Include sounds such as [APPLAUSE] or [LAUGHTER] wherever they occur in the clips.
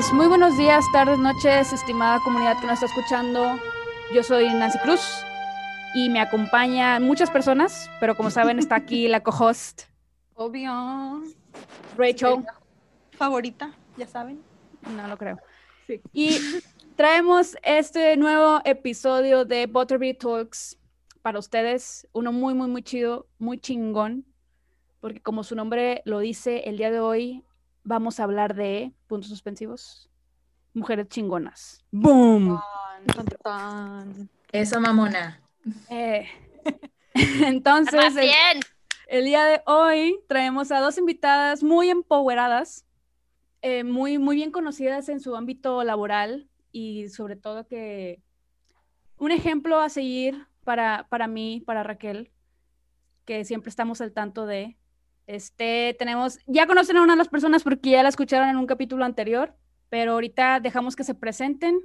Pues muy buenos días, tardes, noches, estimada comunidad que nos está escuchando. Yo soy Nancy Cruz y me acompañan muchas personas, pero como saben está aquí la co-host [LAUGHS] Obvio. Rachel. Favorita, ya saben. No lo creo. Sí. Y traemos este nuevo episodio de Butterbeer Talks para ustedes, uno muy, muy, muy chido, muy chingón, porque como su nombre lo dice, el día de hoy vamos a hablar de puntos suspensivos, mujeres chingonas. ¡Boom! Tan, tan. Eso, mamona. Eh, [LAUGHS] [LAUGHS] entonces, el, bien. el día de hoy traemos a dos invitadas muy empoweradas, eh, muy, muy bien conocidas en su ámbito laboral y sobre todo que un ejemplo a seguir para, para mí, para Raquel, que siempre estamos al tanto de. Este, tenemos, ya conocen a una de las personas porque ya la escucharon en un capítulo anterior, pero ahorita dejamos que se presenten.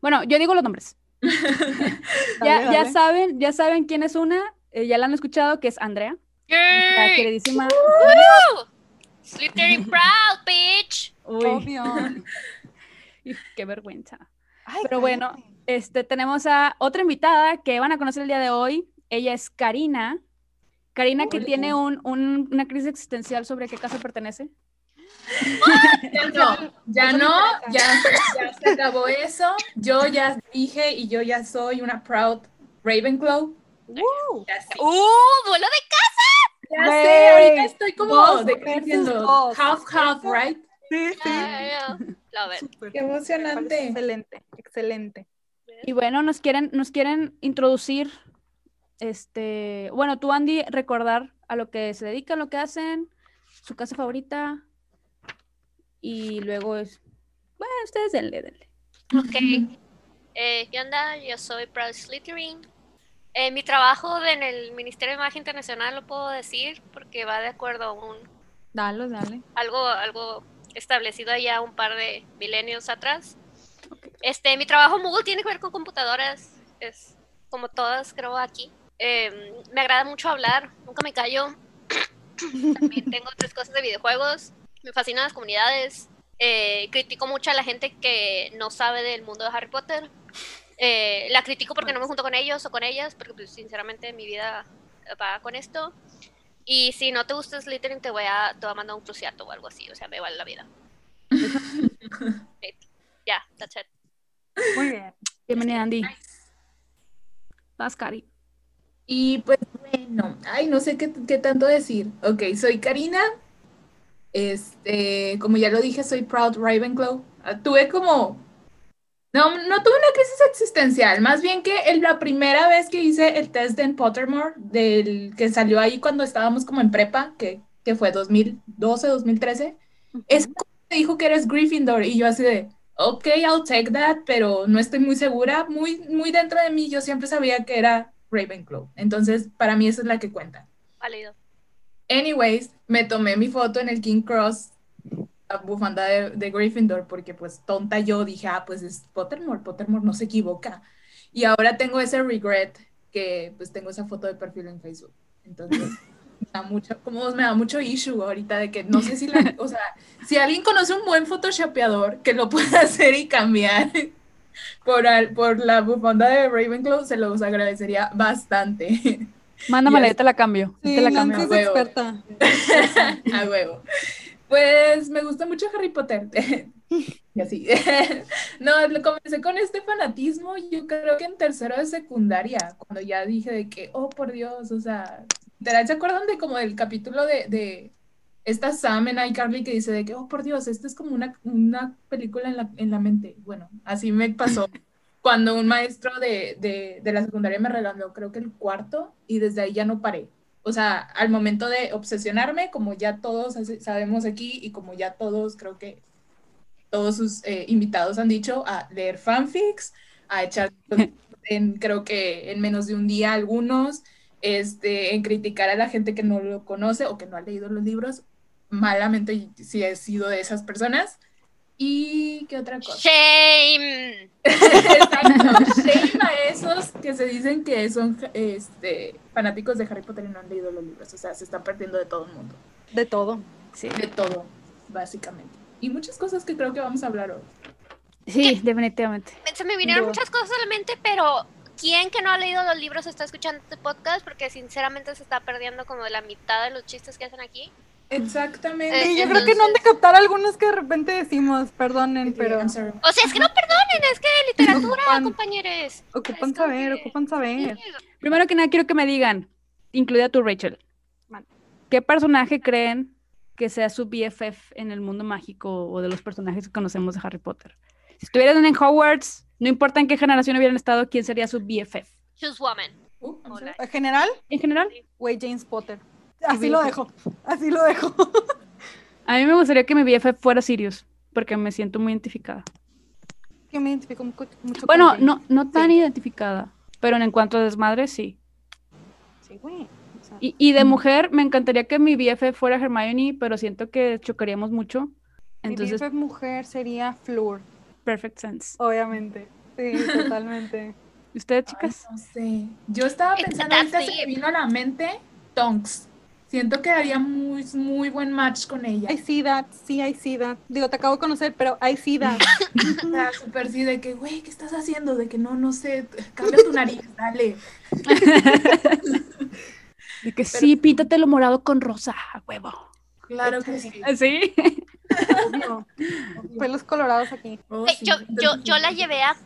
Bueno, yo digo los nombres. [LAUGHS] [LAUGHS] ya, Dale, ya saben, ya saben quién es una, eh, ya la han escuchado, que es Andrea, la Yay. queridísima. Woo! Slytherin [LAUGHS] proud, bitch. Uy, Obvio. qué vergüenza. Ay, Pero bueno. Este, tenemos a otra invitada que van a conocer el día de hoy. Ella es Karina. Karina que tiene un- un- una crisis existencial sobre qué casa pertenece. Ya no, ya no, ya, ya se acabó eso. Yo ya dije y yo ya soy una proud Ravenclaw. Ya sí. ¡Uh! ¡Vuelo de Ya Güey, sé, ahorita estoy como diciendo half half, right? Sí, sí. casa! Love it. Súper. Qué emocionante. Excelente, excelente. Y bueno, nos quieren, nos quieren introducir, este, bueno, tú Andy, recordar a lo que se dedican, lo que hacen, su casa favorita. Y luego es, bueno, ustedes denle, denle. Ok. Eh, ¿Qué onda? Yo soy Proud Slytherin. Eh, mi trabajo en el Ministerio de Magia Internacional lo puedo decir porque va de acuerdo a un Dale, dale. algo, algo establecido ya un par de milenios atrás. Este, mi trabajo Moogle tiene que ver con computadoras, es como todas creo aquí. Eh, me agrada mucho hablar, nunca me callo. [CLEARS THROAT] También tengo otras cosas de videojuegos, me fascinan las comunidades. Eh, critico mucho a la gente que no sabe del mundo de Harry Potter. Eh, la critico porque no me junto con ellos o con ellas, porque pues, sinceramente mi vida va con esto. Y si no te gusta Slytherin, te voy a, te voy a mandar un cruciato o algo así. O sea, me vale la vida. [LAUGHS] Ya, that's it. Muy bien. Bienvenida, Andy. Vas, Cari. Y pues bueno, ay, no sé qué, qué tanto decir. Ok, soy Karina. Este, como ya lo dije, soy Proud Ravenclaw. Ah, Tuve como, no, no tuve una crisis existencial, más bien que el- la primera vez que hice el test en Pottermore, del que salió ahí cuando estábamos como en prepa, que, que fue 2012, 2013, es como me dijo que eres Gryffindor y yo así de, ok, I'll take that, pero no estoy muy segura, muy, muy dentro de mí yo siempre sabía que era Ravenclaw, entonces para mí esa es la que cuenta. Válido. Anyways, me tomé mi foto en el King Cross, la bufanda de, de Gryffindor, porque pues tonta yo dije, ah, pues es Pottermore, Pottermore no se equivoca. Y ahora tengo ese regret que pues tengo esa foto de perfil en Facebook. Entonces, me da mucho, como me da mucho issue ahorita de que no sé si la, o sea, si alguien conoce un buen photoshopeador que lo pueda [LAUGHS] hacer y cambiar por, al- por la bufanda de Ravenclaw, se los agradecería bastante. [LAUGHS] Mándamela, yo te la cambio. Sí, te la cambio. es experta. [LAUGHS] A huevo. Pues me gusta mucho Harry Potter. [LAUGHS] Y así. No, lo comencé con este fanatismo, yo creo que en tercero de secundaria, cuando ya dije de que, oh, por Dios, o sea, ¿se acuerdan de como del capítulo de, de esta Sam en iCarly que dice de que, oh, por Dios, esto es como una, una película en la, en la mente? Bueno, así me pasó [LAUGHS] cuando un maestro de, de, de la secundaria me regaló, creo que el cuarto, y desde ahí ya no paré. O sea, al momento de obsesionarme, como ya todos sabemos aquí y como ya todos, creo que todos sus eh, invitados han dicho, a leer fanfics, a echar [LAUGHS] en, creo que en menos de un día algunos, este, en criticar a la gente que no lo conoce o que no ha leído los libros. Malamente sí he sido de esas personas. ¿Y qué otra cosa? Shame. [LAUGHS] Exacto. Shame a esos que se dicen que son este, fanáticos de Harry Potter y no han leído los libros. O sea, se están perdiendo de todo el mundo. De todo. Sí. De todo, básicamente. Y muchas cosas que creo que vamos a hablar hoy. Sí, definitivamente. Se me vinieron muchas cosas a la mente, pero ¿quién que no ha leído los libros está escuchando este podcast? Porque sinceramente se está perdiendo como de la mitad de los chistes que hacen aquí. Exactamente. Eh, yo creo que no han de captar algunos que de repente decimos, perdonen, pero. O sea, es que no perdonen, es que literatura, Ocupan- compañeros. ocupan saber, que- ocupan saber. Primero que nada, quiero que me digan, incluida tú, Rachel. ¿qué personaje creen que sea su BFF en el mundo mágico o de los personajes que conocemos de Harry Potter? Si estuvieran en Hogwarts, no importa en qué generación hubieran estado, ¿quién sería su BFF? Choose woman. Uh. En general, En general, güey, James Potter. Así lo dejo, así lo dejo. a mí me gustaría que mi BFF fuera Sirius, porque me siento muy identificada. Que me identifico mucho, con Bueno, no, no tan Sí. identificada, pero en cuanto a desmadre, sí. Sí, güey. o sea, Y, y de mujer, me encantaría que mi BFF fuera Hermione, pero siento que chocaríamos mucho. mi Entonces, BFF mujer sería Fleur, perfect sense. obviamente. Sí, [LAUGHS] totalmente. ¿Y ustedes, Ay, chicas? no sé. Yo estaba pensando, ahorita se me vino a la mente Tonks. Siento que haría muy, muy buen match con ella. I see that, sí, I see that. Digo, te acabo de conocer, pero I see that. [LAUGHS] O sea, súper sí, de que, güey, ¿qué estás haciendo? De que no, no sé, cambia tu nariz, dale. [LAUGHS] De que sí, píntatelo morado con rosa, a huevo. Claro que sí. ¿Sí? Obvio. Pelos colorados aquí. Oh, Eh, sí, yo, yo, yo la llevé a...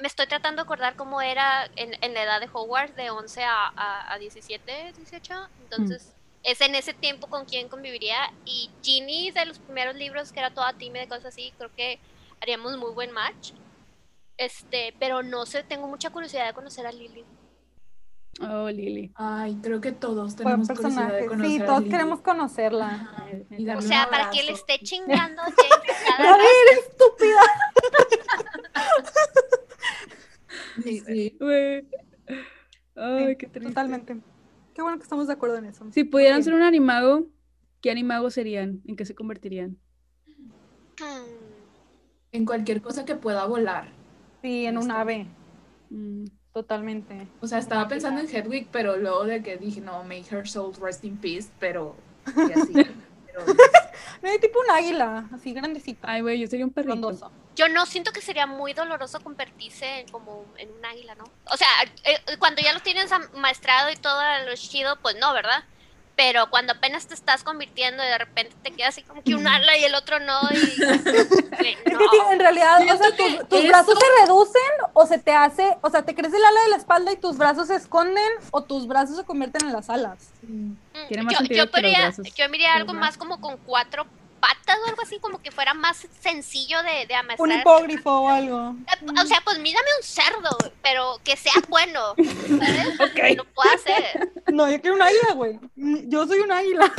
Me estoy tratando de acordar cómo era en, en la edad de Hogwarts, de 11 a, a, a 17, 18. Entonces, es en ese tiempo con quien conviviría. Y Ginny, de los primeros libros, que era toda tímida y cosas así, creo que haríamos muy buen match. Este, pero no sé, tengo mucha curiosidad de conocer a Lily. Oh, Lily. Ay, creo que todos tenemos curiosidad personaje. de conocer Sí, a todos queremos conocerla. Y O sea, para que le esté [LAUGHS] chingando cada A ver, estúpida. [LAUGHS] Sí, sí. Güey. Ay, qué triste. Totalmente. Qué bueno que estamos de acuerdo en eso. Si pudieran ser un animago, ¿qué animago serían? ¿En qué se convertirían? En cualquier cosa que pueda volar. Sí, en un ave. Mm, Totalmente. O sea, estaba pensando en Hedwig, pero luego de que dije, no, may her soul rest in peace, pero... y así, [LAUGHS] pero hay tipo un águila, así grandecito. Ay, güey, yo sería un perrito. Frondoso. Yo no siento que sería muy doloroso convertirse en como en un águila, ¿no? O sea, eh, cuando ya lo tienes maestrado y todo lo chido, pues no, ¿verdad? Pero cuando apenas te estás convirtiendo y de repente te queda así como que un ala y el otro no y... [LAUGHS] Es que en realidad, o sea, tus, tus eso- brazos se reducen o se te hace, o sea, te crece el ala de la espalda y tus brazos se esconden o tus brazos se convierten en las alas. Mm, Tiene más yo, yo, podría- yo miraría algo más como con cuatro patas o algo así, como que fuera más sencillo de, de Un amasar. hipógrifo o algo. Eh, O sea, pues mírame un cerdo, pero que sea bueno, ¿sabes? [LAUGHS] Ok. Lo puedo hacer. No, yo quiero un águila, güey. Yo soy un águila.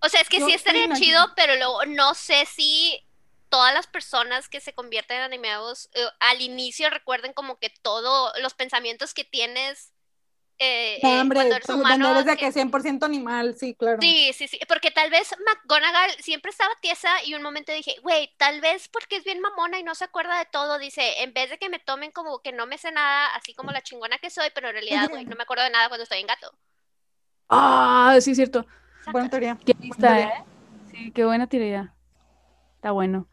O sea, es que Yo sí estaría chido, águila. pero luego no sé si todas las personas que se convierten en animados eh, al inicio recuerden como que todos los pensamientos que tienes eh, No, eh, hombre, cuando eres humano. eres de que- que 100% animal, sí, claro. Sí, sí, sí, porque tal vez McGonagall siempre estaba tiesa y un momento dije, güey, tal vez porque es bien mamona y no se acuerda de todo, dice, en vez de que me tomen como que no me sé nada, así como la chingona que soy, pero en realidad, güey, no me acuerdo de nada cuando estoy en gato. Ah, sí, es cierto. Buena teoría. Qué lista, ¿eh? Sí, qué buena teoría. Está bueno.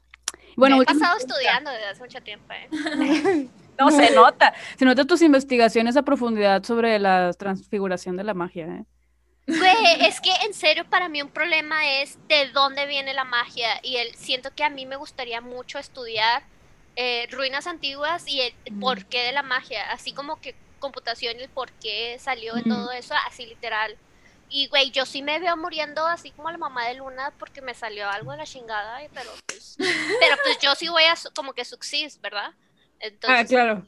Bueno, Me he pasado pregunta. estudiando desde hace mucho tiempo, ¿eh? [LAUGHS] [LAUGHS] No, se [LAUGHS] nota. Se nota tus investigaciones a profundidad sobre la transfiguración de la magia, ¿eh? Güey, es que en serio para mí un problema es de dónde viene la magia y el, siento que a mí me gustaría mucho estudiar eh, ruinas antiguas y el Mm. porqué de la magia, así como que computación y el por qué salió de Mm. todo eso, así literal. Y güey, yo sí me veo muriendo así como la mamá de Luna porque me salió algo de la chingada, pero pues, pero pues yo sí voy a como que subsist, ¿verdad? Entonces, Ah, claro.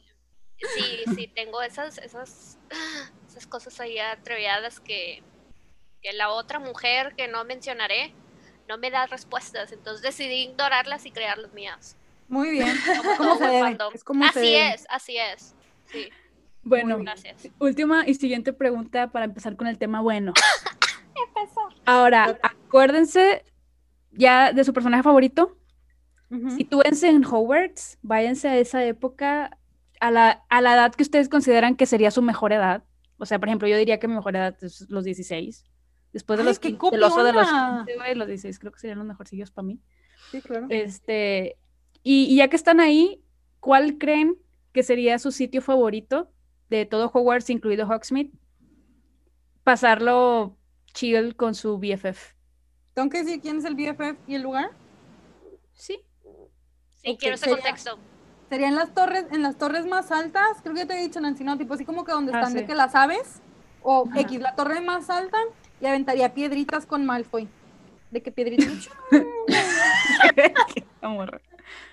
sí, sí, tengo esas, esas, [GASPS] esas cosas ahí atrevidas que, que la otra mujer que no mencionaré no me da respuestas, entonces decidí ignorarlas y crear las mías. Muy bien. Así es, así es. Sí, Bueno, gracias. última y siguiente pregunta para empezar con el tema bueno. [LAUGHS] Ahora, acuérdense ya de su personaje favorito. Sitúense en Hogwarts, váyanse a esa época, a la, a la edad que ustedes consideran que sería su mejor edad. O sea, por ejemplo, yo diría que mi mejor edad es los 16. Después de Ay, los qué 15, el oso de los copiona. 15, güey, los 16 creo que serían los mejorcillos para mí. Sí, claro. Este, y, y ya que están ahí, ¿cuál creen que sería su sitio favorito de todo Hogwarts, incluido Hogsmeade? Pasarlo chill con su BFF. ¿Tengo que decir quién es el BFF y el lugar? Sí. Sí, Ok, quiero ese sería- contexto. Serían las torres, en las torres más altas, creo que ya te he dicho, Nancy, ¿no? Tipo así como que donde Ah, están de sí. que las aves, o Ajá. X, la torre más alta, y aventaría piedritas con Malfoy. De que piedritas. [LAUGHS] [LAUGHS]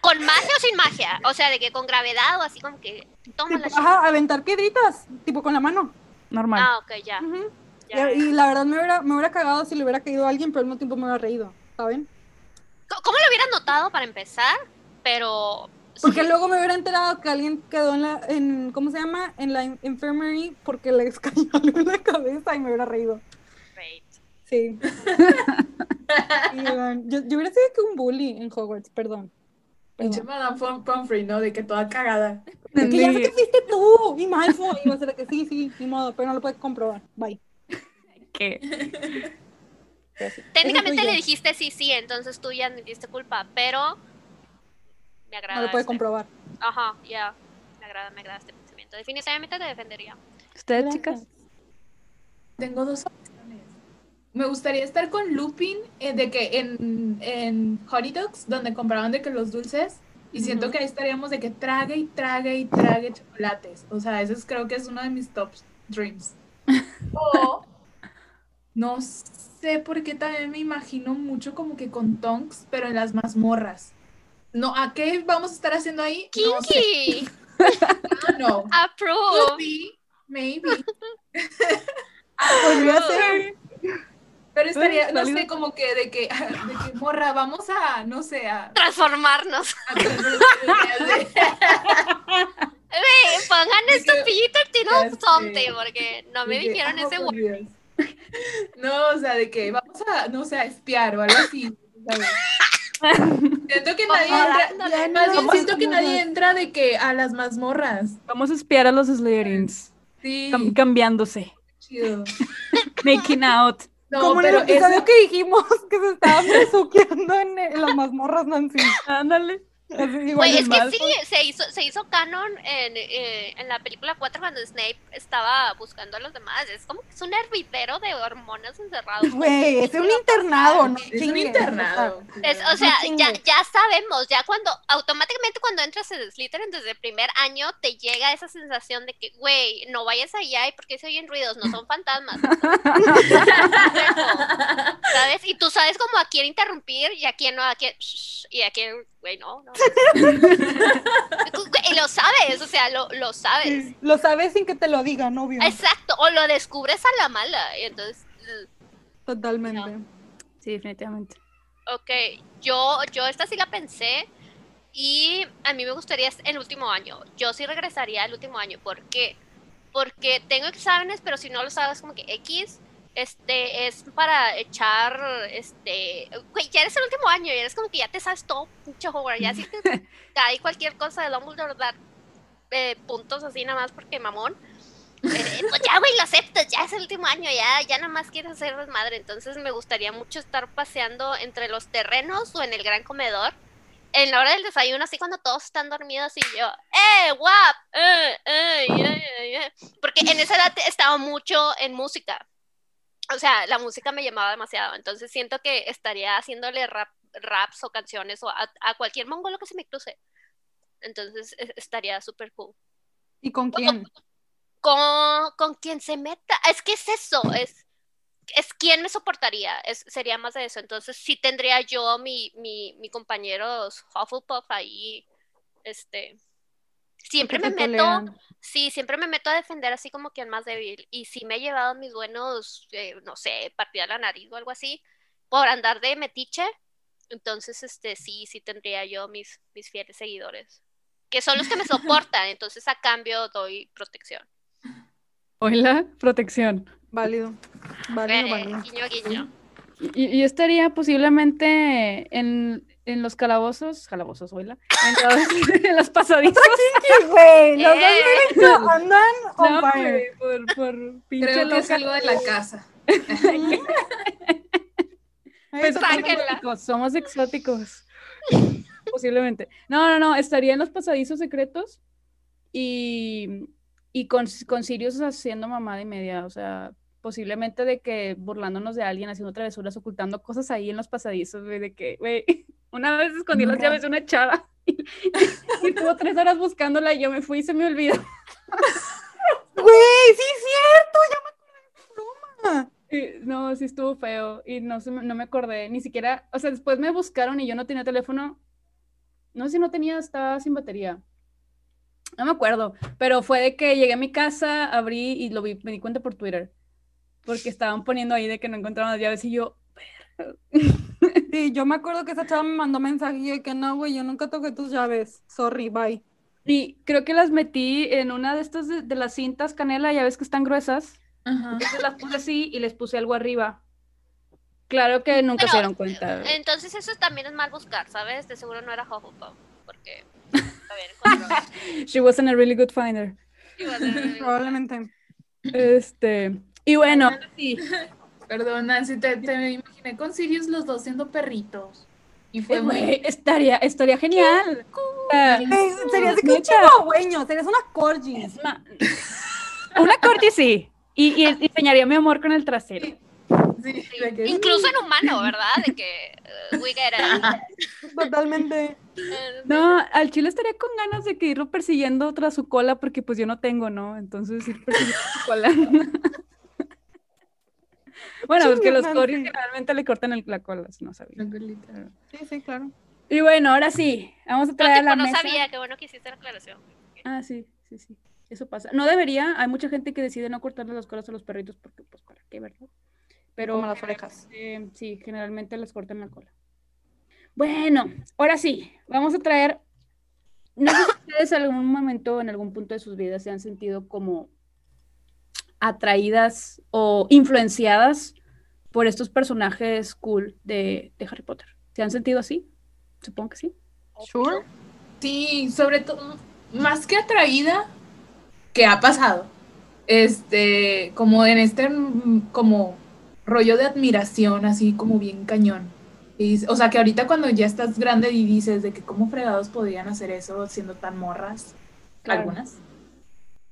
¿Con magia o sin magia? O sea, de que con gravedad o así como que toma la ajá, aventar piedritas, tipo con la mano. Normal. Ah, ok, ya. Ujú. ya, Y, y la verdad me hubiera, me hubiera cagado si le hubiera caído a alguien, pero al mismo tiempo me hubiera reído, ¿saben? ¿Cómo lo hubieras notado para empezar? Pero. Porque sí, luego me hubiera enterado que alguien quedó en la, en, ¿cómo se llama? En la in- infirmary porque le [LAUGHS] cayó algo en la cabeza y me hubiera reído. Sí. [LAUGHS] Y, yo, yo hubiera sido que un bully en Hogwarts, perdón. Pinche. Madame Pom- Pomfrey, ¿no? De que toda cagada. De que ya sé que fuiste tú y Malfoy. Y va a ser que sí, sí, ni modo, pero no lo puedes comprobar. Bye. ¿Qué? Técnicamente le dijiste sí, sí, entonces tú ya admitiste culpa, pero. Me agrada. No lo puedes este- comprobar. Ajá, ya. Me agrada, me agrada este pensamiento. Definitivamente te defendería. ¿Ustedes, Gracias. chicas? Tengo dos opciones. Me gustaría estar con Lupin eh, de que en, en Hot Dogs, donde compraban de que los dulces, y siento que ahí estaríamos de que trague y trague y trague chocolates. O sea, ese es- creo que es uno de mis top dreams. [LAUGHS] O no sé por qué también me imagino mucho como que con Tonks, pero en las mazmorras. No, ¿a qué vamos a estar haciendo ahí? No sé. ¡Kinky! Ah, no. Could Approve. be, maybe. Podría ser. Pero estaría, no sé, como que de que, de que morra, vamos a, no sé, a... Transformarnos. a- [LAUGHS] Ve, pongan esto Tino sé. something, porque no me que, dijeron ah, ese word. [LAUGHS] No, o sea, de que vamos a, no sé, a espiar o algo así, ¿sabes? Siento que [LAUGHS] nadie entra, más bien siento que nadie entra de que a las mazmorras. Vamos a espiar a los Slytherins. Sí, cam- cambiándose. chido. [LAUGHS] Making out. [LAUGHS] No, Como en pero el episodio eso- que dijimos que se estaban besuqueando en, en las mazmorras, Nancy. Ándale. Güey, es que sí, se hizo, se hizo canon en, eh, en la película 4 cuando Snape estaba buscando a los demás. Es como que es un hervidero de hormonas encerrados. Güey, es un internado, ¿no? es un internado. Es, o No sea, ya, ya sabemos, ya cuando automáticamente cuando entras en Slytherin desde el primer año te llega esa sensación de que, güey, no vayas allá y porque se oyen ruidos, no son fantasmas. [LAUGHS] ¿Sabes? Y tú sabes como a quién interrumpir y a quién no, a quién, shh, y a quién, güey, no, no. [LAUGHS] y lo sabes, o sea, lo, lo sabes. Sí, Lo sabes sin que te lo digan, obvio. Exacto, o lo descubres a la mala, y entonces... ugh. Totalmente. Sí, definitivamente. Ok, yo, yo esta sí la pensé y a mí me gustaría el último año. Yo sí regresaría al último año. ¿Por qué? Porque tengo exámenes, pero si no lo sabes como que X, este, es para echar, este, güey, ya eres el último año y eres como que ya te sabes todo, mucho Hogwarts, ya si te [LAUGHS] cae cualquier cosa de Dumbledore dar eh, puntos así nada más porque mamón. Eh, pues ya, güey, lo aceptas, ya es el último año, ya, ya nada más quieres hacer desmadre. Entonces me gustaría mucho estar paseando entre los terrenos o en el gran comedor. En la hora del desayuno, así cuando todos están dormidos y yo, ¡eh, guap! ¡eh, eh, yeah, yeah, yeah". Porque en esa edad estaba mucho en música. O sea, la música me llamaba demasiado. Entonces siento que estaría haciéndole rap, raps o canciones o a, a cualquier mongolo que se me cruce. Entonces e- estaría súper cool ¿Y con quién? con, con quien se meta. Es que es eso, es, es quién me soportaría, es, sería más de eso. Entonces sí tendría yo mi, mi, mi compañeros Hufflepuff ahí, este, siempre me meto, toleran. sí, siempre me meto a defender así como quien más débil. Y sí me he llevado mis buenos, eh, no sé, partida la nariz o algo así, por andar de metiche. Entonces, este, sí, sí tendría yo mis, mis fieles seguidores. Que son los que me [LAUGHS] soportan, entonces a cambio doy protección. Hola, protección. Válido. Válido, Eh, válido. guiño, guiño. Y, y yo estaría posiblemente en, en los calabozos, calabozos, oíla, [LAUGHS] en los, en [LAUGHS] los pasadizos. Güey, los Eh. dos andan on No, fire. por, por pinche Creo que es algo de la casa. Pues somos exóticos, somos exóticos. [LAUGHS] Posiblemente. No, no, no, estaría en los pasadizos secretos y, y con, con Sirius haciendo mamada y media, o sea, posiblemente de que burlándonos de alguien, haciendo travesuras, ocultando cosas ahí en los pasadizos, güey, de que, güey, [LAUGHS] una vez escondí las llaves de una chava [LAUGHS] y, y estuvo tres horas buscándola y yo me fui y se me olvidó. [LAUGHS] Güey, sí es cierto, ya me acordé de broma. Y, no, sí estuvo feo y no, se me- no me acordé, ni siquiera, o sea, después me buscaron y yo no tenía teléfono, no sé si no tenía, estaba sin batería. No me acuerdo, pero fue de que llegué a mi casa, abrí y lo vi, me di cuenta por Twitter, porque estaban poniendo ahí de que no encontraban las llaves y yo, [LAUGHS] Sí, yo me acuerdo que esa chava me mandó mensaje y que no, güey, yo nunca toqué tus llaves. Sorry, bye. y creo que las metí en una de estas de, de las cintas canela, ya ves que están gruesas, Ajá. entonces las puse así y les puse algo arriba. Claro que nunca se Pero, dieron cuenta. Entonces eso también es mal buscar, ¿sabes? De seguro no era Hufflepuff, porque bien encontrado. [LAUGHS] She wasn't a really good finder. A ser- Probablemente. Este, y bueno, sí. [LAUGHS] Perdón, Nancy, te, te me imaginé con Sirius los dos siendo perritos. Y fue Eh, muy... estaría, estaría genial. Ey, serías un chihuahueño, serías una corgi. es ma- Una corti sí. Y, y enseñaría mi amor con el trasero. Sí, que- Incluso en humano, ¿verdad? De que uh, we get it. Totalmente. Eh, No, al chile estaría con ganas de que irlo persiguiendo tras su cola porque pues yo no tengo, ¿no? Entonces ir persiguiendo su cola. [LAUGHS] Bueno, es que los coris generalmente le cortan el- la cola, si no sabía. La. Sí, sí, claro. Y bueno, ahora sí, vamos a No, traer a la no mesa. sabía, qué bueno que hiciste la aclaración. Ah, sí, sí, sí. Eso pasa. No debería, hay mucha gente que decide no cortarle las colas a los perritos porque, pues, ¿para qué, verdad? Pero Como las orejas. eh, sí, generalmente les cortan la cola. Bueno, ahora sí, vamos a traer. No sé si ustedes en algún momento, en algún punto de sus vidas, se han sentido como atraídas o influenciadas por estos personajes cool de, de Harry Potter. ¿Se han sentido así? Supongo que sí. Sure. Sí, sobre todo, más que atraída, que ha pasado. Este, como en este, como rollo de admiración, así como bien cañón. Y o sea, que ahorita cuando ya estás grande y dices de que cómo fregados podían hacer eso siendo tan morras, Claro. algunas,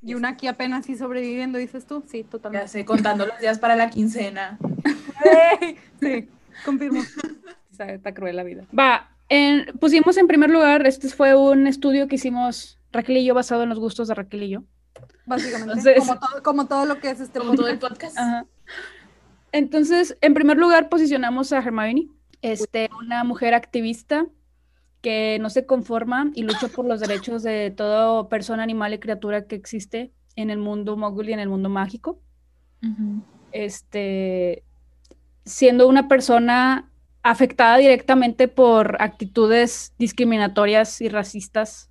Y una aquí apenas sí sobreviviendo, dices tú. Sí, ya totalmente. sé, contando los días para la quincena. Sí, confirmo. Está, está cruel la vida. Va, en- pusimos en primer lugar, este fue un estudio que hicimos Raquel y yo basado en los gustos de Raquel y yo. Básicamente. Entonces- como, todo, como todo lo que es este Como todo el podcast. podcast. Ajá. Entonces, en primer lugar posicionamos a Hermione, este, una mujer activista que no se conforma y lucha por los derechos de toda persona, animal y criatura que existe en el mundo mogul y en el mundo mágico. Ujú. este, siendo una persona afectada directamente por actitudes discriminatorias y racistas,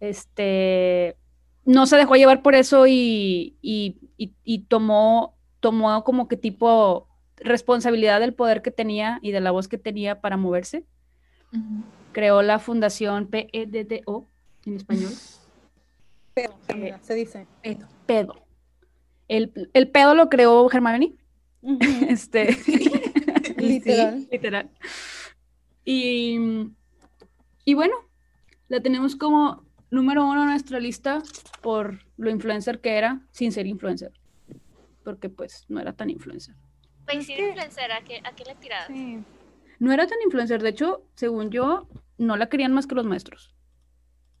este, no se dejó llevar por eso y, y- y- y tomó, tomó como que tipo responsabilidad del poder que tenía y de la voz que tenía para moverse. Ujú. Creó la fundación PEDDO en español. [LAUGHS] Pero, mira, se dice. Pedo. Pedo. El, el pedo lo creó Hermione. [LAUGHS] Este, [LAUGHS] Literal. literal. Y, y bueno, la tenemos como número uno en nuestra lista por lo influencer que era, sin ser influencer. Porque pues no era tan influencer. Güey, Es sí, que- influencer, ¿a qué, a qué le tiras? Sí. No era tan influencer, de hecho, según yo, no la querían más que los maestros.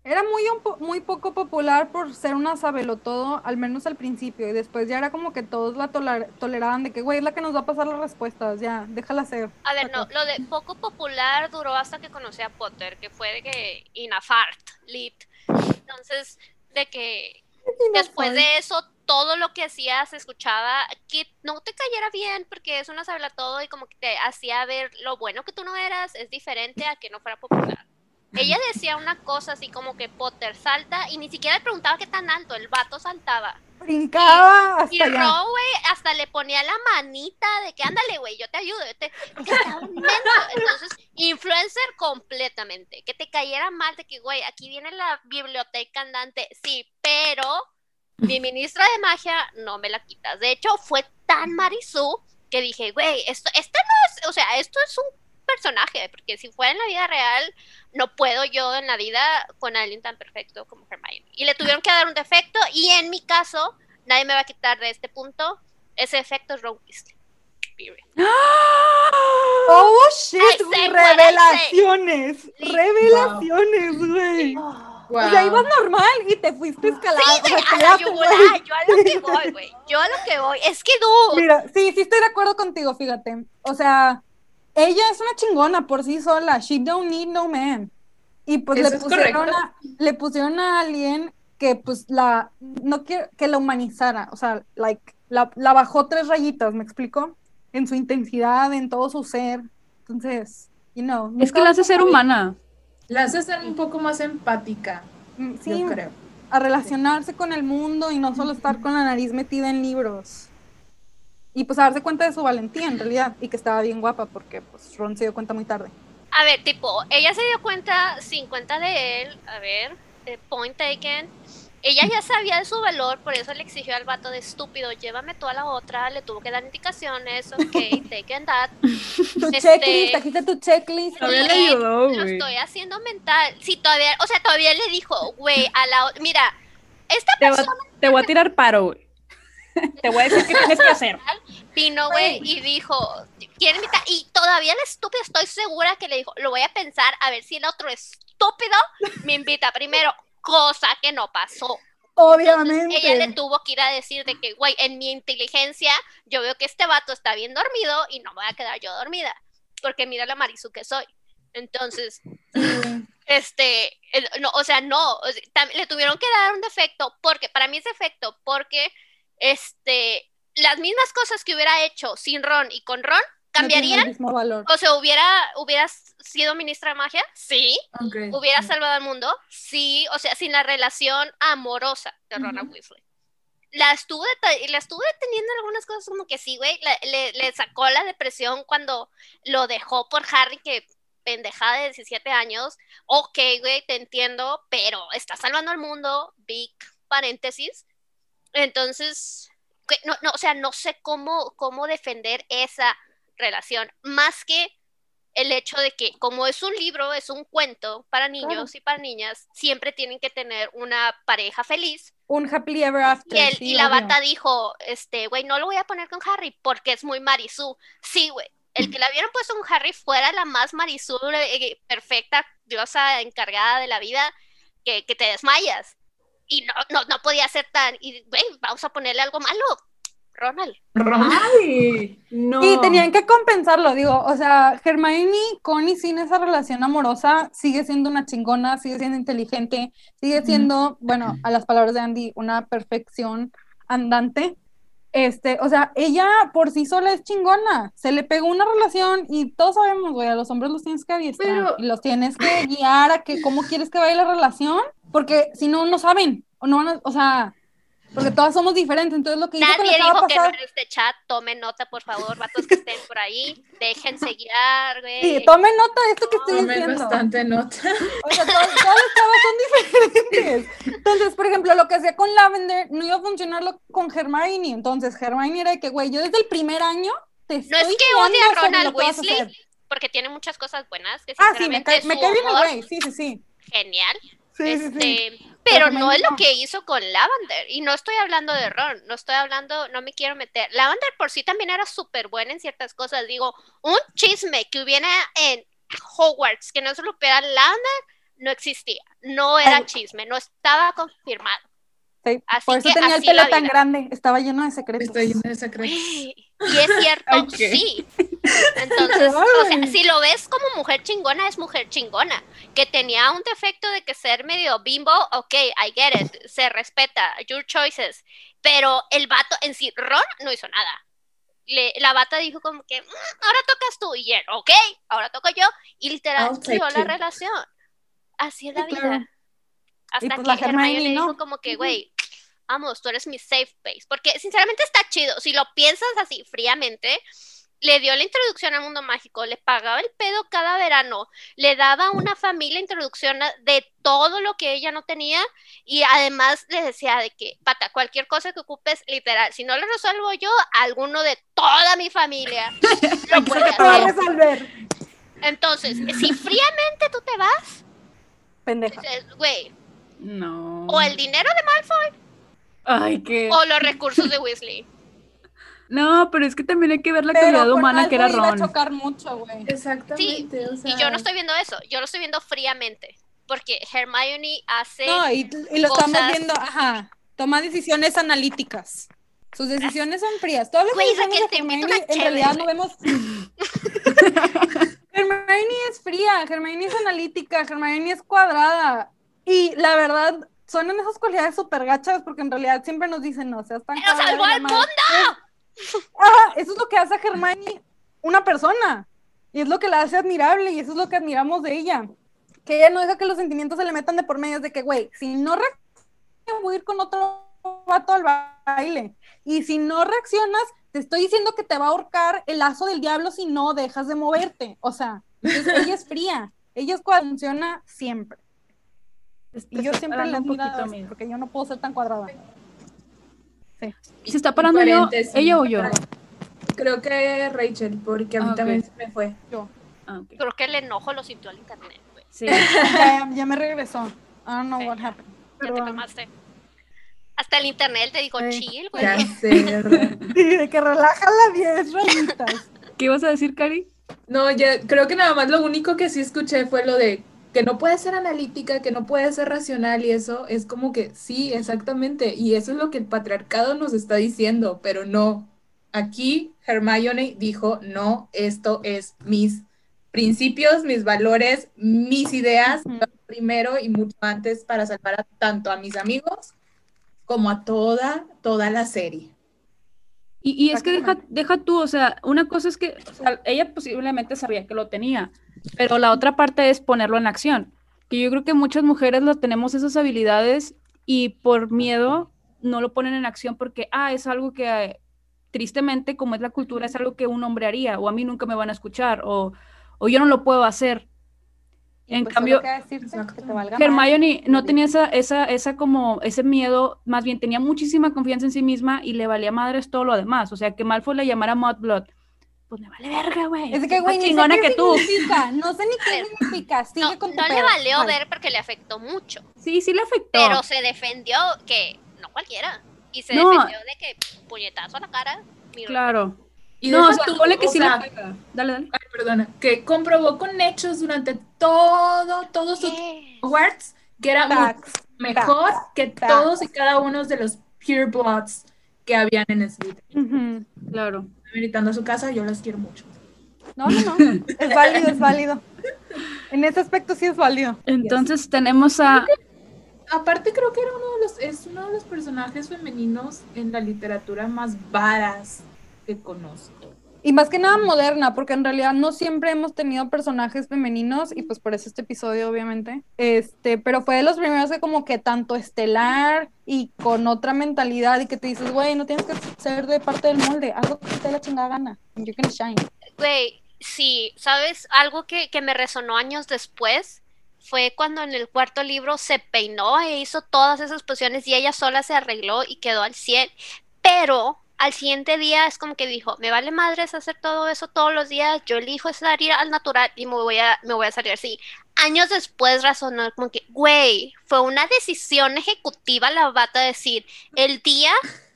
Era muy, un po- muy poco popular por ser una sabelotodo, al menos al principio, y después ya era como que todos la toler- toleraban de que, güey, es la que nos va a pasar las respuestas, ya, déjala ser. A ver, no, lo de poco popular duró hasta que conocí a Potter, que fue de que Inafart, lit. Entonces, de que después de eso, todo lo que hacía se escuchaba que no te cayera bien porque es una sabla todo y como que te hacía ver lo bueno que tú no eras es diferente a que no fuera popular. Ella decía una cosa así como que Potter salta y ni siquiera le preguntaba qué tan alto, el vato saltaba. Brincaba Y hasta allá. Ro, güey, hasta le ponía la manita de que ándale, güey, yo te ayudo. Yo te... [LAUGHS] Entonces, influencer completamente. Que te cayera mal de que, güey, aquí viene la biblioteca andante. Sí, pero mi ministra de magia no me la quitas. De hecho, fue tan Marisú que dije, güey, esto, esto no es, o sea, esto es un personaje, porque si fuera en la vida real, no puedo yo en la vida con alguien tan perfecto como Hermione. Y le tuvieron que dar un defecto, y en mi caso, nadie me va a quitar de este punto, ese efecto es Ron Weasley. Period. Oh shit, güey, I revelaciones. Revelaciones, güey. O sea, ibas normal y te fuiste escalando. Sí, o sea, güey, a la yugular, yo a lo que voy, güey. Yo a lo que voy. Es que, dude, Mira, sí, sí estoy de acuerdo contigo, fíjate. O sea, ella es una chingona por sí sola. She don't need no man. Y pues le pusieron, a, le pusieron a alguien que pues la no quiere que la humanizara, o sea, like la, la bajó tres rayitas, ¿me explico? En su intensidad, en todo su ser. Entonces, you know, Es que la hace ser humana. La hace ser un poco más empática, Mm, Sí, yo creo. a relacionarse con el mundo y no solo estar con la nariz metida en libros. Y pues a darse cuenta de su valentía en realidad y que estaba bien guapa porque pues Ron se dio cuenta muy tarde. a ver, tipo, ella se dio cuenta, sin cuenta de él, a ver, eh, point taken. Ella ya sabía de su valor, por eso le exigió al vato de estúpido, llévame tú a la otra, le tuvo que dar indicaciones, ok, [LAUGHS] taken that. Tu Este- checklist, aquí está tu checklist. Todavía le ayudó, Lo estoy haciendo mental. Sí, todavía, o sea, todavía le dijo, güey, a la, o- mira, esta Te, va- persona te voy a tirar paro, güey. Te voy a decir qué tienes que hacer. [LAUGHS] vino, güey, y dijo, quiere invitar, y todavía la estúpida estoy segura que le dijo, lo voy a pensar a ver si el otro estúpido me invita primero, cosa que no pasó. Obviamente. Ella le tuvo que ir a decir de que, güey, en mi inteligencia, yo veo que este vato está bien dormido y no me voy a quedar yo dormida, porque mira la Marisu que soy. Entonces, este, el- no, o sea, no, le tuvieron que dar un defecto, porque para mí es defecto, porque, este, las mismas cosas que hubiera hecho sin Ron y con Ron, No tiene el ¿cambiarían? mismo valor. O sea, ¿hubiera, hubiera sido ministra de magia? Sí. Ok. ¿Hubiera salvado al mundo? Sí. O sea, sin la relación amorosa de Ron Ujú. Weasley. La estuve, la estuve teniendo algunas cosas como que sí, güey. Le, le sacó la depresión cuando lo dejó por Harry, que pendejada de 17 años. Ok, güey, te entiendo, pero está salvando al mundo. Big paréntesis. Entonces, no, no, o sea, no sé cómo, cómo defender esa relación, más que el hecho de que como es un libro, es un cuento para niños y para niñas, siempre tienen que tener una pareja feliz. Un happily ever after. Y, él- sí, y la bata dijo, este, güey, no lo voy a poner con Harry porque es muy Marisú. Sí, güey, el que la hubieran puesto con Harry fuera la más Marisú, eh, perfecta, diosa encargada de la vida, que, que te desmayas. Y no, no, no podía ser tan, y, güey, vamos a ponerle algo malo. Ronald. Ay, no. Y tenían que compensarlo, digo, o sea, Hermione con y sin esa relación amorosa sigue siendo una chingona, sigue siendo inteligente, sigue siendo, bueno, a las palabras de Andy, una perfección andante. Este, o sea, ella por sí sola es chingona, se le pegó una relación y todos sabemos, güey, a los hombres los tienes que adiestrar Pero- y los tienes que guiar a que cómo quieres que vaya la relación, porque si no, no saben, o no van a- o sea, porque todas somos diferentes, entonces lo que Nadie chava dijo que no en este chat. Tomen nota, por favor, vatos que estén por ahí. Déjense guiar, güey. Sí, tomen nota de esto que estoy Tomen diciendo. bastante nota. O sea, todas, todas las chavas son diferentes. Entonces, por ejemplo, lo que hacía con Lavender no iba a funcionarlo con Hermione. Entonces, Hermione era de que, güey, yo desde el primer año te estoy No es que odie a Ronald que Weasley, porque tiene muchas cosas buenas. Que Ah, sí, me cae, me su cae bien el güey. Sí, sí, sí. Genial. Sí, sí, sí. este, pero no es lo que hizo con Lavender. Y no estoy hablando de Ron, no estoy hablando, no me quiero meter. Lavender por sí también era súper buena en ciertas cosas. Digo, un chisme que hubiera en Hogwarts que no se lo supiera Lavender no existía. No era chisme, no estaba confirmado. Sí, Así Por eso que tenía el pelo tan grande. Estaba lleno de secretos. Está lleno de secretos. Y es cierto, [LAUGHS] sí. Entonces, o sea, si lo ves como mujer chingona, es mujer chingona. Que tenía un defecto de que ser medio bimbo, ok, I get it, se respeta, your choices. Pero el vato en sí, Ron no hizo nada. Le- la bata dijo como que, "Mm, ahora tocas tú, y él, ok, ahora toco yo. Y literal, la relación. Así es la vida. Hasta pues que la Hermione Hermione dijo como que, güey, vamos, tú eres mi safe space. Porque sinceramente está chido. Si lo piensas así fríamente, le dio la introducción al mundo mágico, le pagaba el pedo cada verano, le daba a una familia introducción de todo lo que ella no tenía y además le decía de que, pata, cualquier cosa que ocupes, literal, si no lo resuelvo yo, alguno de toda mi familia [LAUGHS] lo puede hacer. resolver. Entonces, si fríamente tú te vas, Pendeja. güey, No. o el dinero de Malfoy Ay, qué. o los recursos de Weasley. [LAUGHS] No, pero es que también hay que ver la Pero calidad humana que era algo iba a Ron. chocar mucho, güey. Exactamente. o Y sea, yo no estoy viendo eso, yo lo estoy viendo fríamente. Porque Hermione hace. No, y, y lo estamos cosas- viendo, ajá. Toma decisiones analíticas. Sus decisiones son frías. Todas las Güey, decisiones Raquel, de te Hermione, una en realidad no vemos. [LAUGHS] [LAUGHS] Hermione es fría, Hermione es analítica, Hermione es cuadrada. Y la verdad, son en esas cualidades súper gachas porque en realidad siempre nos dicen, no seas tan ¡Pero salvó al madre". mundo! Eso es lo que hace a Hermione una persona. Y es lo que la hace admirable y eso es lo que admiramos de ella. Que ella no deja que los sentimientos se le metan de por medio. Es de que, güey, si no reaccionas, voy a ir con otro vato al baile. Y si no reaccionas, te estoy diciendo que te va a ahorcar el lazo del diablo si no dejas de moverte. O sea, ella es fría. Ella es funciona siempre. Y yo siempre le un poquito, porque yo no puedo ser tan cuadrada. ¿Se está parando yo? ¿Ella o yo? Creo que Rachel, porque a mí Ah, también se me fue. Ah, ok. Creo que el enojo lo sintió al internet, güey. Sí. [LAUGHS] Ya, ya me regresó. I don't know Sí. what happened. Ya te calmaste. Hasta el internet te dijo Sí. chill, güey. Ya [LAUGHS] sé. [LAUGHS] Sí, de que relaja la 10 rayitas. ¿Qué ibas a decir, Cari? No, ya creo que nada más lo único que sí escuché fue lo de que no puede ser analítica, que no puede ser racional y eso es como que sí, exactamente. Y eso es lo que el patriarcado nos está diciendo, pero no. Aquí Hermione dijo, no, esto es mis principios, mis valores, mis ideas, primero y mucho antes para salvar a tanto a mis amigos como a toda, toda la serie. Y, y es que deja, deja tú, o sea, una cosa es que o sea, ella posiblemente sabía que lo tenía, pero la otra parte es ponerlo en acción. Que yo creo que muchas mujeres lo tenemos esas habilidades y por miedo no lo ponen en acción porque, ah, es algo que eh, tristemente, como es la cultura, es algo que un hombre haría, o a mí nunca me van a escuchar, o, o yo no lo puedo hacer. En Pues cambio. Hermione no tenía esa, esa, esa como, ese miedo, más bien tenía muchísima confianza en sí misma y le valía madres todo lo demás. O sea, que Malfoy le llamara Mudblood, pues me vale verga, güey. Es que, güey, ni sé chingona qué que tú. significa. [LAUGHS] No sé ni qué Pero- significa. Sigue No, con no le valió Vale. ver porque le afectó mucho. Sí, sí le afectó. Pero se defendió que no cualquiera. Y se No. defendió de que puñetazo a la cara. mi Claro. Y no, o deja sea, tú, ponle que o sí sea, le pega. Dale, dale. ay, perdona, que comprobó con hechos durante todo, todo su ¿Qué? Hogwarts que era Facts. mejor que facts. todos y cada uno de los pure bloods que habían en Slytherin. Ujú. Claro. Gritando a su casa, yo las quiero mucho. No, no, no. Es válido, es válido. En ese aspecto sí es válido. Entonces tenemos a. Aparte creo que era uno de los, es uno de los personajes femeninos en la literatura más varas que conozco. Y más que nada moderna, porque en realidad no siempre hemos tenido personajes femeninos, y pues por eso este episodio, obviamente. Este, pero fue de los primeros que como que tanto estelar y con otra mentalidad, y que te dices, güey, no tienes que ser de parte del molde, algo que te la chingada gana. You can shine. Güey, sí, ¿sabes? Algo que, que me resonó años después fue cuando en el cuarto libro se peinó e hizo todas esas posiciones y ella sola se arregló y quedó al 100. Pero al siguiente día es como que dijo, me vale madres hacer todo eso todos los días, yo elijo salir al natural y me voy a, me voy a salir así. Años después razonó como que, güey, fue una decisión ejecutiva la bata decir, el día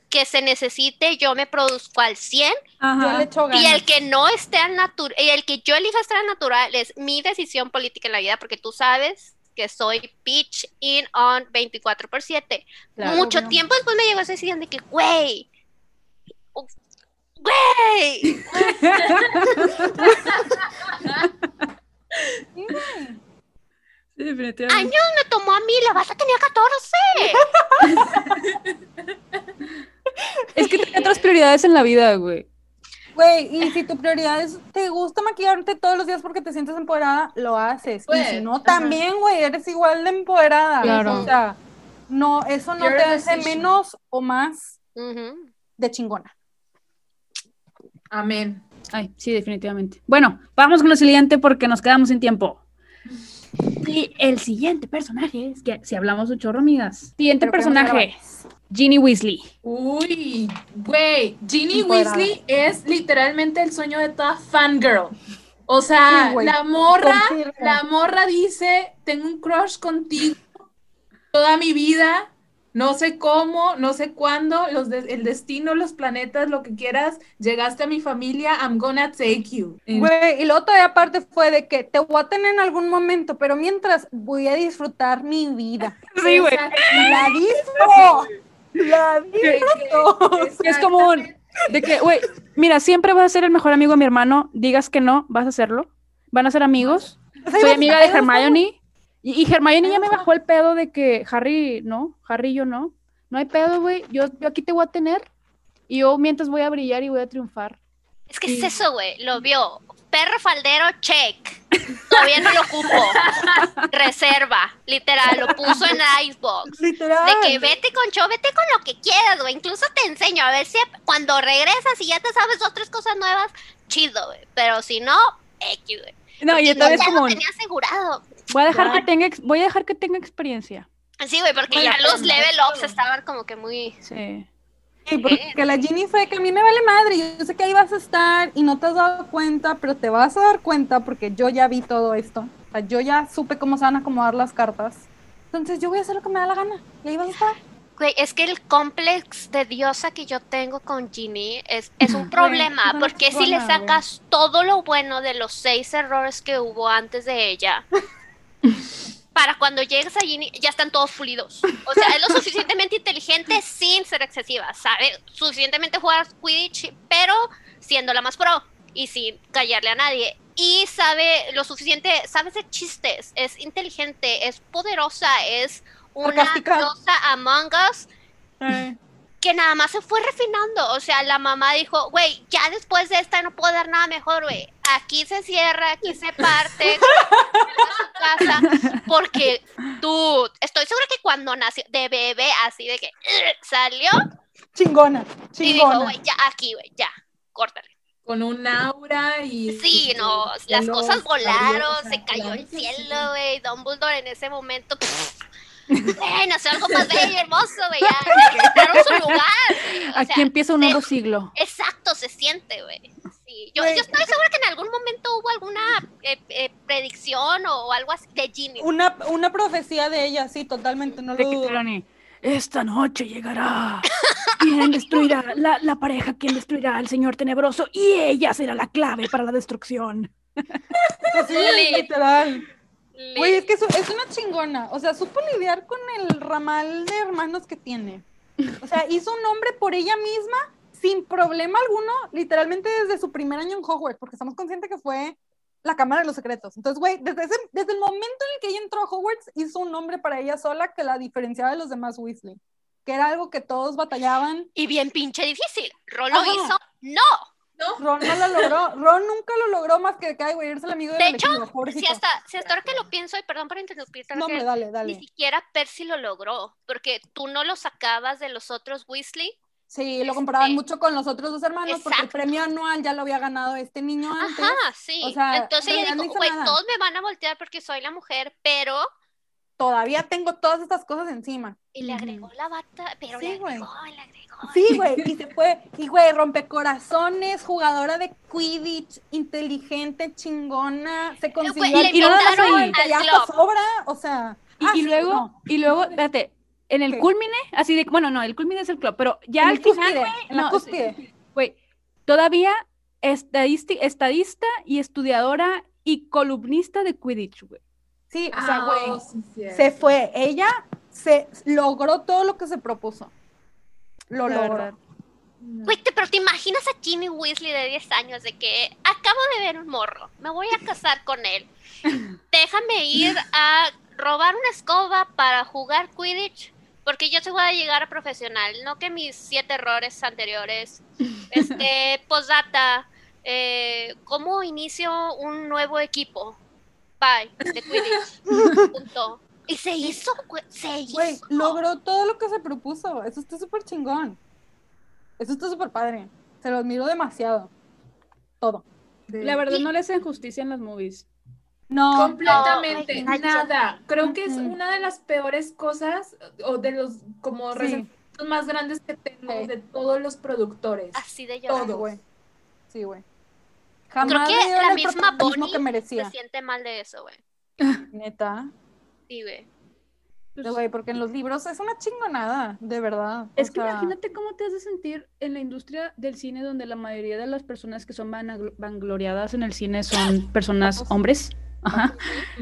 que se necesite yo me produzco al 100 Yo le echo ganas. y el que no esté al natural, y el que yo elija estar al natural es mi decisión política en la vida, porque tú sabes que soy bitch in on 24 por 7. Claro. Mucho Obvio. tiempo después me llegó esa decisión de que, güey, güey, Sí, definitivamente. años me tomó a mí, la bata tenía 14. Es que tenía otras prioridades en la vida, güey. Güey, y si tu prioridad es, te gusta maquillarte todos los días porque te sientes empoderada, lo haces. y Pues, si no, ajá. también, güey, eres igual de empoderada. Claro. O sea, no, eso no Your te hace menos o más de chingona. Amén. Ay, sí, definitivamente. Bueno, vamos con lo siguiente porque nos quedamos sin tiempo. Y el siguiente personaje es que si hablamos un chorro, amigas. Siguiente Pero personaje, Ginny Weasley. Uy, güey, Ginny. Weasley es literalmente el sueño de toda fangirl. O sea, Sí, la morra, la morra dice, tengo un crush contigo toda mi vida, no sé cómo, no sé cuándo, los de- el destino, los planetas, lo que quieras, llegaste a mi familia, I'm gonna take you. Güey, y luego todavía aparte fue de que te voy a tener en algún momento, pero mientras voy a disfrutar mi vida. [LAUGHS] Sí, güey. La disfruto. La disfruto. [LAUGHS] Es como un- De que, güey, mira, siempre vas a ser el mejor amigo de mi hermano, digas que no, vas a hacerlo. Van a ser amigos. Soy amiga de Hermione. Y, y Hermione ya me bajó el pedo de que Harry, no, Harry yo no. No hay pedo, güey. Yo, yo aquí te voy a tener. Y yo mientras voy a brillar y voy a triunfar. Es que Sí. es eso, güey. Lo vio. Perro faldero, check. Todavía no lo ocupo. [LAUGHS] Reserva. Literal, lo puso en Icebox. Literal. De que vete con show, vete con lo que quieras, güey. Incluso te enseño a ver si cuando regresas y ya te sabes dos, tres cosas nuevas, chido, güey. Pero si no, X, güey. No, y otra vez como lo tenía asegurado. Voy a dejar que tenga, voy a dejar que tenga experiencia. Sí, güey, porque Vale ya los level ups estaban como que muy... Sí. Sí, porque la Ginny fue que a mí me vale madre, yo sé que ahí vas a estar y no te has dado cuenta, pero te vas a dar cuenta porque yo ya vi todo esto. O sea, yo ya supe cómo se van a acomodar las cartas. Entonces yo voy a hacer lo que me da la gana y ahí vas a estar. Güey, es que el complex de diosa que yo tengo con Ginny es, es un [LAUGHS] problema, una porque si le güey. sacas todo lo bueno de los seis errores que hubo antes de ella, [LAUGHS] para cuando llegues a Ginny ya están todos pulidos. O sea, es lo [LAUGHS] suficientemente inteligente sin ser excesiva, ¿sabe? Suficientemente jugar Quidditch, pero siendo la más pro y sin callarle a nadie. Y sabe lo suficiente, sabe hacer chistes, es inteligente, es poderosa, es una diosa Among Us que nada más se fue refinando. O sea, la mamá dijo, güey, ya después de esta no puedo dar nada mejor, güey. Aquí se cierra, aquí se parte, [LAUGHS] a su casa. Porque, tú, estoy segura que cuando nació de bebé, así de que salió Chingona, y dijo, chingona. güey, ya aquí, güey, ya, córtale. Con un aura y... Sí, y no, las cielo cosas salió, volaron, o sea, se cayó claro el sí. cielo, güey. Dumbledore en ese momento, pff, güey, nació algo más bello y [LAUGHS] hermoso, güey. Ya, ya encontraron su lugar, Aquí sea, empieza un se- nuevo siglo. Exacto, se siente, güey. Sí. Yo, Güey. yo estoy segura que en algún momento hubo alguna eh, eh, predicción o, o algo así de Ginny. Una, una profecía de ella, sí, totalmente, no lo dudo. Esta noche llegará. [LAUGHS] Quien destruirá la, la pareja, quien destruirá al señor tenebroso y ella será la clave para la destrucción. [LAUGHS] Sí, Lit. literal. Le- Güey, es que es, es una chingona. O sea, supo lidiar con el ramal de hermanos que tiene. O sea, [LAUGHS] hizo un nombre por ella misma sin problema alguno, literalmente desde su primer año en Hogwarts, porque estamos conscientes que fue la Cámara de los Secretos. Entonces, güey, desde, ese- desde el momento en el que ella entró a Hogwarts, hizo un nombre para ella sola que la diferenciaba de los demás Weasley. Que era algo que todos batallaban. Y bien pinche difícil. Ron lo Ajá. hizo. No. Ron no lo logró. Ron nunca lo logró más que, que güey, eres el amigo del De hecho, Si hasta, si hasta ahora que lo pienso, y perdón por interrumpirte, No, Raquel, dale, ni dale. siquiera Percy lo logró, porque tú no lo sacabas de los otros Weasley. Sí, lo comparaban Este- mucho con los otros dos hermanos porque el premio anual ya lo había ganado este niño antes. Ajá, sí. o sea, Entonces en ella dijo, güey, todos me van a voltear porque soy la mujer, pero... Todavía tengo todas estas cosas encima. Y le agregó la bata, pero Sí, le güey. agregó, le agregó. Sí, güey, y se fue. Y, güey, rompecorazones, jugadora de Quidditch, inteligente, chingona, se consiguió Güey, la ya club. hasta sobra, o sea. Y, ah, y sí, luego, no. y luego, espérate, en el ¿Qué? culmine, así de, bueno, no, el culmine es el club, pero ya En al el final, güey, en la no, güey, todavía estadista y estudiadora y columnista de Quidditch, güey. Sí, o sea, Ah, güey, oh, sí, se fue. Ella se logró todo lo que se propuso. Lo La logró. verdad. Güey, te- pero te imaginas a Ginny Weasley de 10 años de que acabo de ver un morro, me voy a casar con él. [LAUGHS] Déjame ir a robar una escoba para jugar Quidditch, porque yo te voy a llegar a profesional, no que mis siete errores anteriores. [LAUGHS] Este, posdata, eh, ¿cómo inicio un nuevo equipo? Bye, de Quidditch. [LAUGHS] Punto. Y se hizo, güey, se hizo. Güey, logró todo lo que se propuso. Eso está súper chingón. Eso está súper padre. Se lo admiro demasiado. todo. La verdad no le hacen justicia en las movies. No, Completamente, No, ay, nada. Creo que es una de las peores cosas o de los como Sí. resentimientos más grandes que tengo Sí. de todos los productores. Así de llorar. Todo. güey. Sí, güey. Creo Jamás que le dieron la el misma Bonnie que merecía. Se siente mal de eso, güey. [LAUGHS] Neta. Sí, güey. Pero, güey, porque en los libros es una chingonada, de verdad. O Es que sea, imagínate cómo te has de sentir en la industria del cine donde la mayoría de las personas que son vangloriadas en el cine son [LAUGHS] personas Vatos. hombres. Ajá.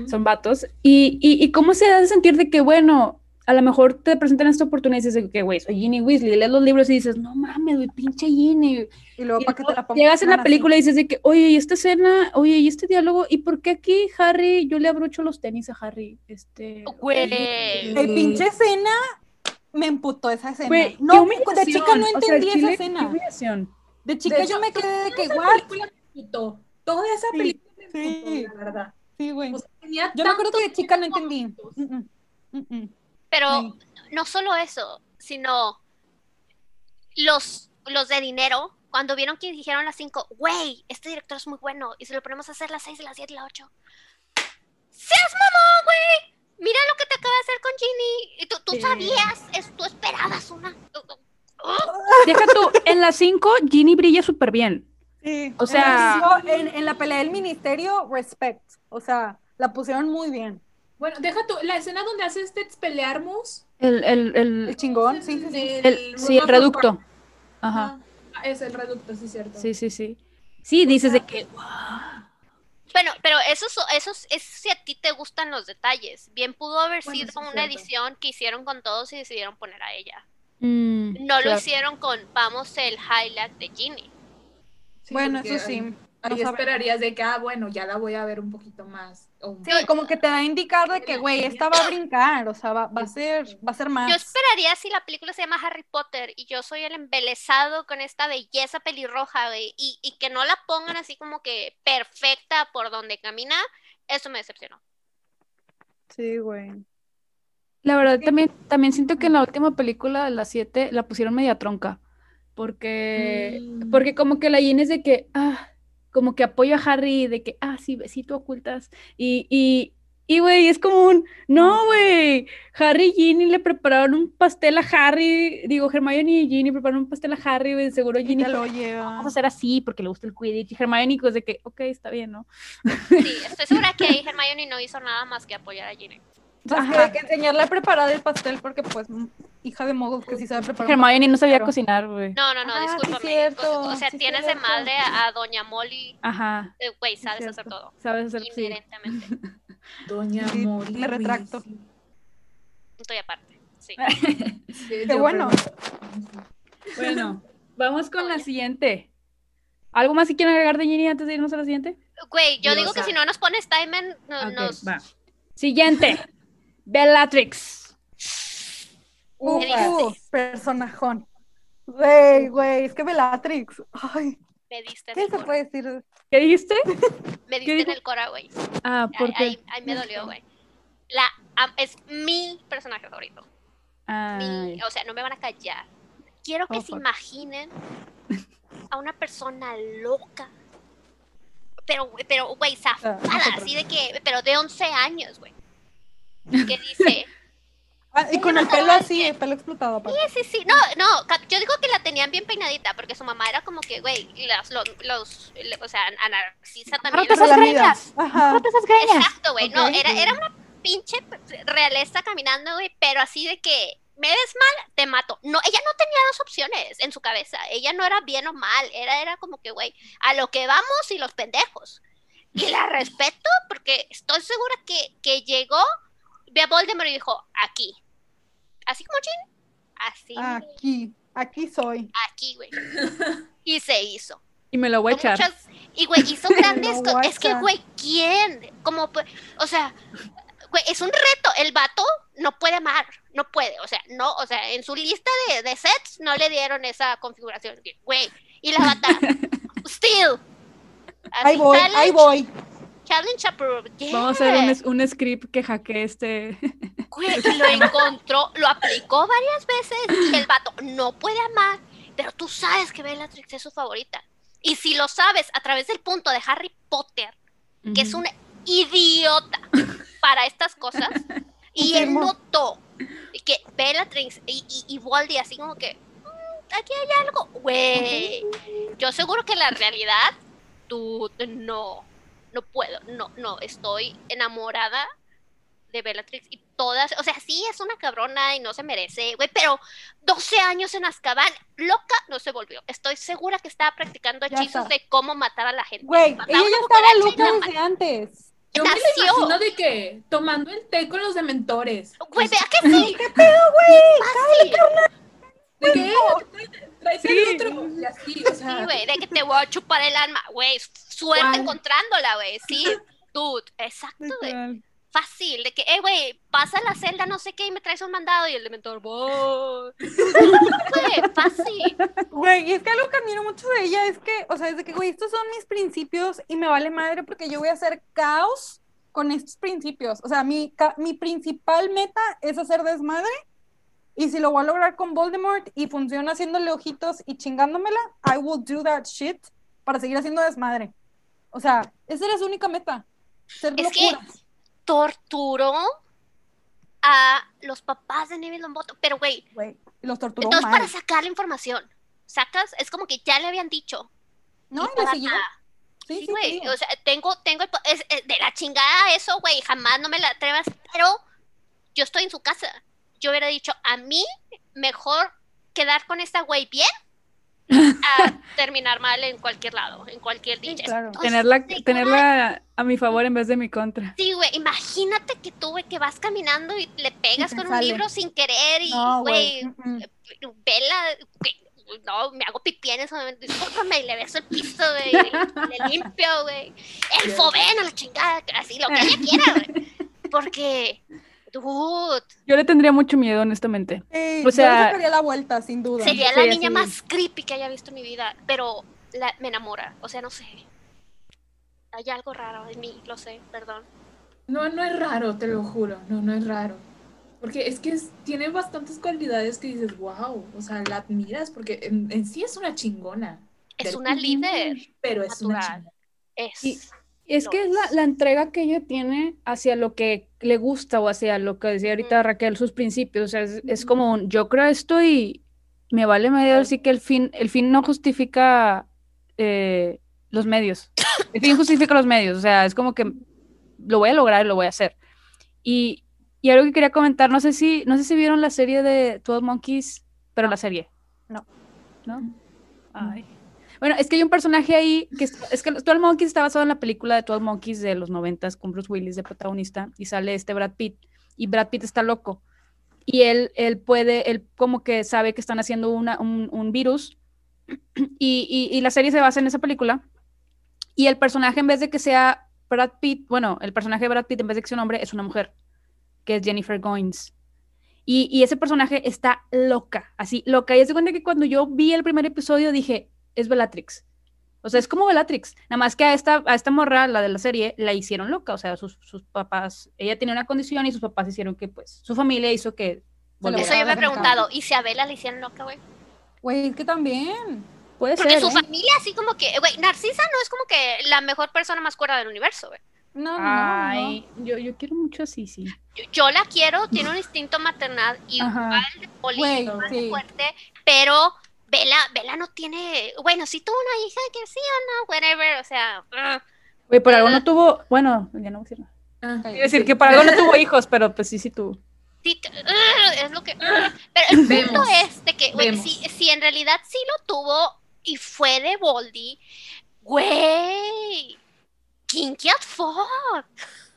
Son vatos. Y, y, y cómo se hace sentir de que, bueno, a lo mejor te presentan esta oportunidad y dices que, güey, soy Ginny Weasley, lees los libros y dices, no mames, güey, pinche Ginny. Y luego Y para que te la pongan llegas en la así. película y dices de que, oye, y esta escena, oye, y este diálogo, ¿y por qué aquí Harry, yo le abrocho los tenis a Harry? Este, Güey. El pinche escena me emputó esa escena. güey, qué no, de chica no O sea, entendí Chile, esa qué escena. De chica De yo hecho, me quedé de que, Esa what? película me emputó. Toda esa Sí, película me sí. emputó, la verdad. Sí, güey. O sea, tenía Yo me acuerdo que de chica no entendí. Mm, mm, mm, mm. Pero Sí. no solo eso, sino los, los de dinero, cuando vieron que dijeron las 5, güey, este director es muy bueno y se lo ponemos a hacer las 6, las 7 y las 8. ¡Seas mamón, güey! Mira lo que te acaba de hacer con Ginny. Y tú, tú Sí. sabías, es- tú esperabas una. Deja tú, en las 5, Ginny brilla súper bien. Sí. O sea- en- en la pelea del ministerio, respect. O sea, la pusieron muy bien. Bueno, deja tú, la escena donde hace este Expelliarmus. El, el, el, El chingón, sí, sí, sí. el- sí, el reducto. Ajá. Ah, es el reducto, sí, cierto. Sí, sí, sí. Sí, dices de que, Bueno, pero eso, es- eso, es- si a ti te gustan los detalles. Bien pudo haber Bueno, sido una cierto. edición que hicieron con todos y decidieron poner a ella. mm, No lo hicieron con vamos el highlight de Ginny. Sí, bueno, porque eso sí. Ahí, no ahí esperarías de que, ah, bueno, ya la voy a ver un poquito más. Sí, como que te da a indicar de que, güey, esta va a brincar, o sea, va, va a ser, va a ser más. Yo esperaría si la película se llama Harry Potter y yo soy el embelesado con esta belleza pelirroja, güey, y, y que no la pongan así como que perfecta por donde camina, eso me decepcionó. Sí, güey. La verdad, también, también siento que en la última película, de las 7, la pusieron media tronca. Porque, Mm. porque como que la Ginny es de que, ah, como que apoyo a Harry, de que, ah, sí, besito ocultas. Y, y, y, güey, es como un, no, güey, Harry y Ginny le prepararon un pastel a Harry, digo, Hermione y Ginny prepararon un pastel a Harry, güey, seguro Ginny lo lleva. vamos a hacer así porque le gusta el Quidditch. Y Hermione, pues de que, ok, está bien, ¿no? Sí, estoy segura que ahí Hermione no hizo nada más que apoyar a Ginny. Pues que, Ajá. que enseñarle a preparar el pastel porque, pues, hija de mogul que sí sabe preparar. Hermione no sabía cocinar, güey. No, no, no, Ah, sí, discúlpame. cierto, o, sea, sí, tienes de madre a, Doña Molly, Ajá, eh, güey, sabes hacer todo. sabes hacer, sí. Inherentemente. [LAUGHS] Doña Sí, Mori me retracto. Estoy aparte. Sí. [LAUGHS] Sí, Qué bueno. Bueno, vamos con la siguiente. ¿Algo más que quieran agregar de Ginny antes de irnos a la siguiente? Güey, yo digo que si no nos pones timer, no, nos... va. Siguiente. [LAUGHS] Bellatrix. Uh, uh, personajón. Güey, güey, es que Bellatrix. Ay, Me diste ¿qué se cora. puede decir? ¿Qué dijiste? Me ¿Qué diste en el cora, güey. Ah, porque. ahí- ahí me dolió, güey. La, es mi personaje favorito. Mi- o sea, no me van a callar. Quiero que Oh, se fuck. imaginen a una persona loca. Pero, güey, pero, güey, zafada, nosotros. así de que, pero de 11 años, güey. Que dice, Ah, y con el pelo así, el pelo explotado. aparte. sí, sí, sí, no, no, yo digo que la tenían bien peinadita, porque su mamá era como que, güey, las- los, los, le- o sea, anarquista también. Agárrate esas greñas. Agárrate esas greñas. Exacto, güey. No, era, era una pinche realeza caminando, güey, pero así de que me ves mal, te mato. No, ella no tenía dos opciones en su cabeza. Ella no era bien o mal. Era, era como que, güey, a lo que vamos y los pendejos. Y la respeto porque estoy segura que, que llegó, ve a Voldemort y dijo, aquí. Así como Jin. Así, Aquí, aquí soy. aquí, güey. Y se hizo. Y me lo voy a echar. muchas- y güey, hizo [LAUGHS] grandes Lo cosas. Es que, güey, ¿quién? Como, pu- o sea, güey, es un reto. El vato no puede amar, no puede. O sea, no, o sea, en su lista de, de sets no le dieron esa configuración. Güey, y la bata, [LAUGHS] still. Así, Ahí voy, challenge, ahí voy. Challenge approved. Vamos a hacer un, Yeah. un script que hackee este. Lo encontró, lo aplicó varias veces y el vato no puede amar, pero tú sabes que Bellatrix es su favorita. Y si lo sabes a través del punto de Harry Potter, que es un idiota para estas cosas, y él notó que Bellatrix y, y, y Voldy así como que "Mm, aquí hay algo, güey. Yo seguro que la realidad, tú no, no puedo, no, no, estoy enamorada de Bellatrix y todas, o sea, sí es una cabrona y no se merece, güey, pero 12 años en Azkaban, loca no se volvió. Estoy segura que estaba practicando hechizos de cómo matar a la gente. Güey, ella ya estaba loca desde antes. Yo me lo imagino de que tomando el té con los dementores. Güey, Pues, vea que sí. ¿Qué pedo, güey? ¿De qué? Tráete Sí. el otro. Y así, o sea. Sí, güey, de que te voy a chupar el alma. Güey, suerte ¿Cuál? encontrándola, güey. Sí, dude, exacto, güey. Fácil, de que, eh, güey, pasa la celda, no sé qué, y me traes un mandado, y el dementor, voy. [LAUGHS] Güey, fácil. Güey, y es que algo que admiro mucho de ella es que, o sea, es de que, güey, estos son mis principios y me vale madre porque yo voy a hacer caos con estos principios. O sea, mi, mi principal meta es hacer desmadre y si lo voy a lograr con Voldemort y funciona haciéndole ojitos y chingándomela, I will do that shit para seguir haciendo desmadre. O sea, esa era su única meta. Ser Es que locura. Torturó a los papás de Neville Longbottom, pero, güey, los torturó entonces mal. para sacar la información, sacas, es como que ya le habían dicho. No, nada. Sí, Sí, sí, güey, digo. o sea, tengo, tengo, el es, es de la chingada eso, güey, jamás no me la atrevas, pero yo estoy en su casa. Yo hubiera dicho, a mí mejor quedar con esta güey bien a [LAUGHS] terminar mal en cualquier lado, en cualquier Sí, dicha. claro. Tenerla, tenerla a mi favor en vez de mi contra. Sí, güey, imagínate que tú, güey, que vas caminando y le pegas con un libro sin querer y, No, güey, mm. vela, no, me hago pipí en ese momento, discúlpame, y le beso el piso, güey, le [LAUGHS] limpio, güey, el foben a la chingada, así, lo que ella quiera, güey, porque, dude, Yo le tendría mucho miedo, honestamente. Sí, O yo sea- le sacaría la vuelta, sin duda. sería la Sí, niña más creepy que haya visto en mi vida, pero la- me enamora, o sea, no sé, hay algo raro en mí, lo sé, perdón. No, no es raro, te lo juro. No, no es raro. Porque es que es- tiene bastantes cualidades que dices, wow, o sea, la admiras porque en, en sí es una chingona. Es una líder, Pero es una chingona. es... Y- Es que es la, es. la entrega que ella tiene hacia lo que le gusta o hacia lo que decía ahorita Raquel, sus principios. O sea, es, es como un, yo creo esto y me vale medio así que el fin, el fin no justifica eh, los medios. El fin justifica los medios. O sea, es como que lo voy a lograr y lo voy a hacer. Y, y algo que quería comentar, no sé si, no sé si vieron la serie de 12 Monkeys, pero la serie. No. ¿No? Ay. Bueno, es que hay un personaje ahí que es, es que 12 Monkeys está basado en la película de 12 Monkeys de los 90 con Bruce Willis de protagonista y sale este Brad Pitt y Brad Pitt está loco y él, él puede, él como que sabe que están haciendo una, un, un virus [CLEARS THROAT] y, y- y la serie se basa en esa película y el personaje en vez de que sea Brad Pitt, bueno, el personaje de Brad Pitt en vez de que sea un hombre es una mujer que es Jennifer Goins. Y, y ese personaje está loca, así, loca. Y es de cuenta que cuando yo vi el primer episodio dije, es Bellatrix. O sea, es como Bellatrix. Nada más que a esta, a esta morra, la de la serie, la hicieron loca. O sea, sus, sus papás, ella tenía una condición y sus papás hicieron que, pues, su familia hizo que... Eso yo me he preguntado, ¿y si a Bella le hicieron loca, güey? Güey, es que también. Puede Porque ser. su ¿eh? familia así como que, güey, Narcisa no es como que la mejor persona más cuerda del universo, güey. No, no, no, no. Ay, yo, yo quiero mucho a Sisi. Yo, yo la quiero, tiene un instinto maternal igual Ajá. de poli, Güey, igual de sí. fuerte, pero Bella, Bella no tiene, bueno, sí tuvo una hija que sí o no, whatever, o sea, ah, Güey, por algo no tuvo... Bueno, ya no voy a decir nada. Ah, Quiero decir que por algo no [LAUGHS] tuvo hijos, pero pues sí, sí tuvo. sí, ah, es lo que, ah. pero el punto Vemos, es de que, güey, vemos. si, si en realidad sí lo tuvo y fue de Boldy, güey, kinky as fuck.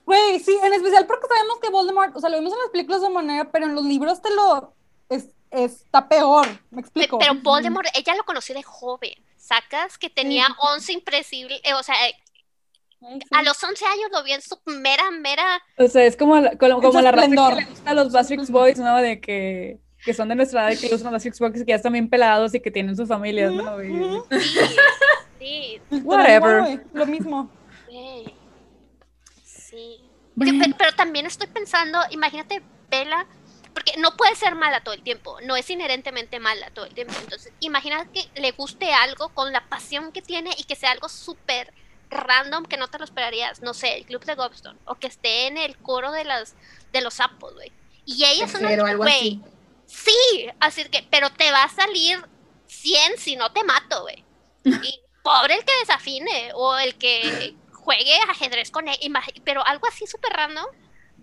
Güey, sí, en especial porque sabemos que Voldemort, o sea, lo vimos en las películas de manera, pero en los libros te lo es, está peor, me explico. Pero Voldemort, ella lo conoció de joven, sacas que tenía sí, sí. 11 impresible, eh, o sea, eh, Ay, sí. a los 11 años lo vio en su mera, mera, O sea, es como, la- como, como la raza que le gusta a los Bastrix Boys, ¿no? De que, que son de nuestra edad y que Bastrix Boys y que ya están bien pelados y que tienen sus familias, ¿no? Ujú. sí, [LAUGHS] Whatever. Lo mismo. sí. Que- pero, también estoy pensando, imagínate Bella, porque no puede ser mala todo el tiempo, no es inherentemente mala todo el tiempo. Entonces, imagina que le guste algo con la pasión que tiene y que sea algo súper random que no te lo esperarías, no sé, el club de Gobstone, o que esté en el coro de las de los sapos, güey. Y ella es una güey. Sí, así que, pero te va a salir 100 si no te mato, güey. [LAUGHS] Y pobre el que desafine o el que juegue ajedrez con él, pero algo así súper random.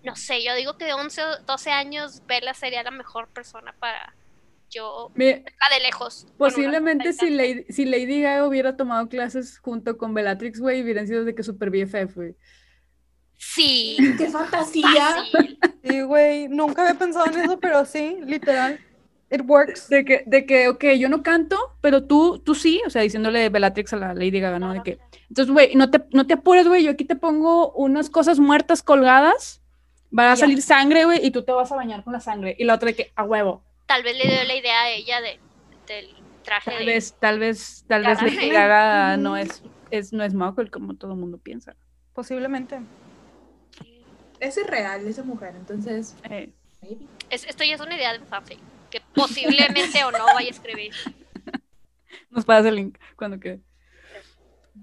No sé, yo digo que de 11 o 12 años Bella sería la mejor persona para yo, la de lejos. Posiblemente si. Lady, si Lady Gaga hubiera tomado clases junto con Bellatrix, güey, hubieran sido de que super BFF, güey. Sí, ¡Qué fantasía! fácil. Sí, güey, nunca había pensado en eso, pero sí, literal. It works. De que, de que, ok, yo no canto, pero tú, tú sí, o sea, diciéndole Bellatrix a la Lady Gaga, ¿no? De que, entonces, güey, no te, no te apures, güey, yo aquí te pongo unas cosas muertas colgadas, va a salir sangre, güey, y tú te vas a bañar con la sangre. Y la otra de que, a huevo. Tal vez le dio la idea a ella de, del traje Tal de... vez, tal vez, tal vez. Lady Gaga [LAUGHS] no es, es, no es Muggle como todo el mundo piensa. Posiblemente. Es real, esa mujer, entonces. Eh, maybe. Es- esto ya es una idea de fanfic, que posiblemente o no vaya a escribir. [LAUGHS] nos pasa el link cuando quede.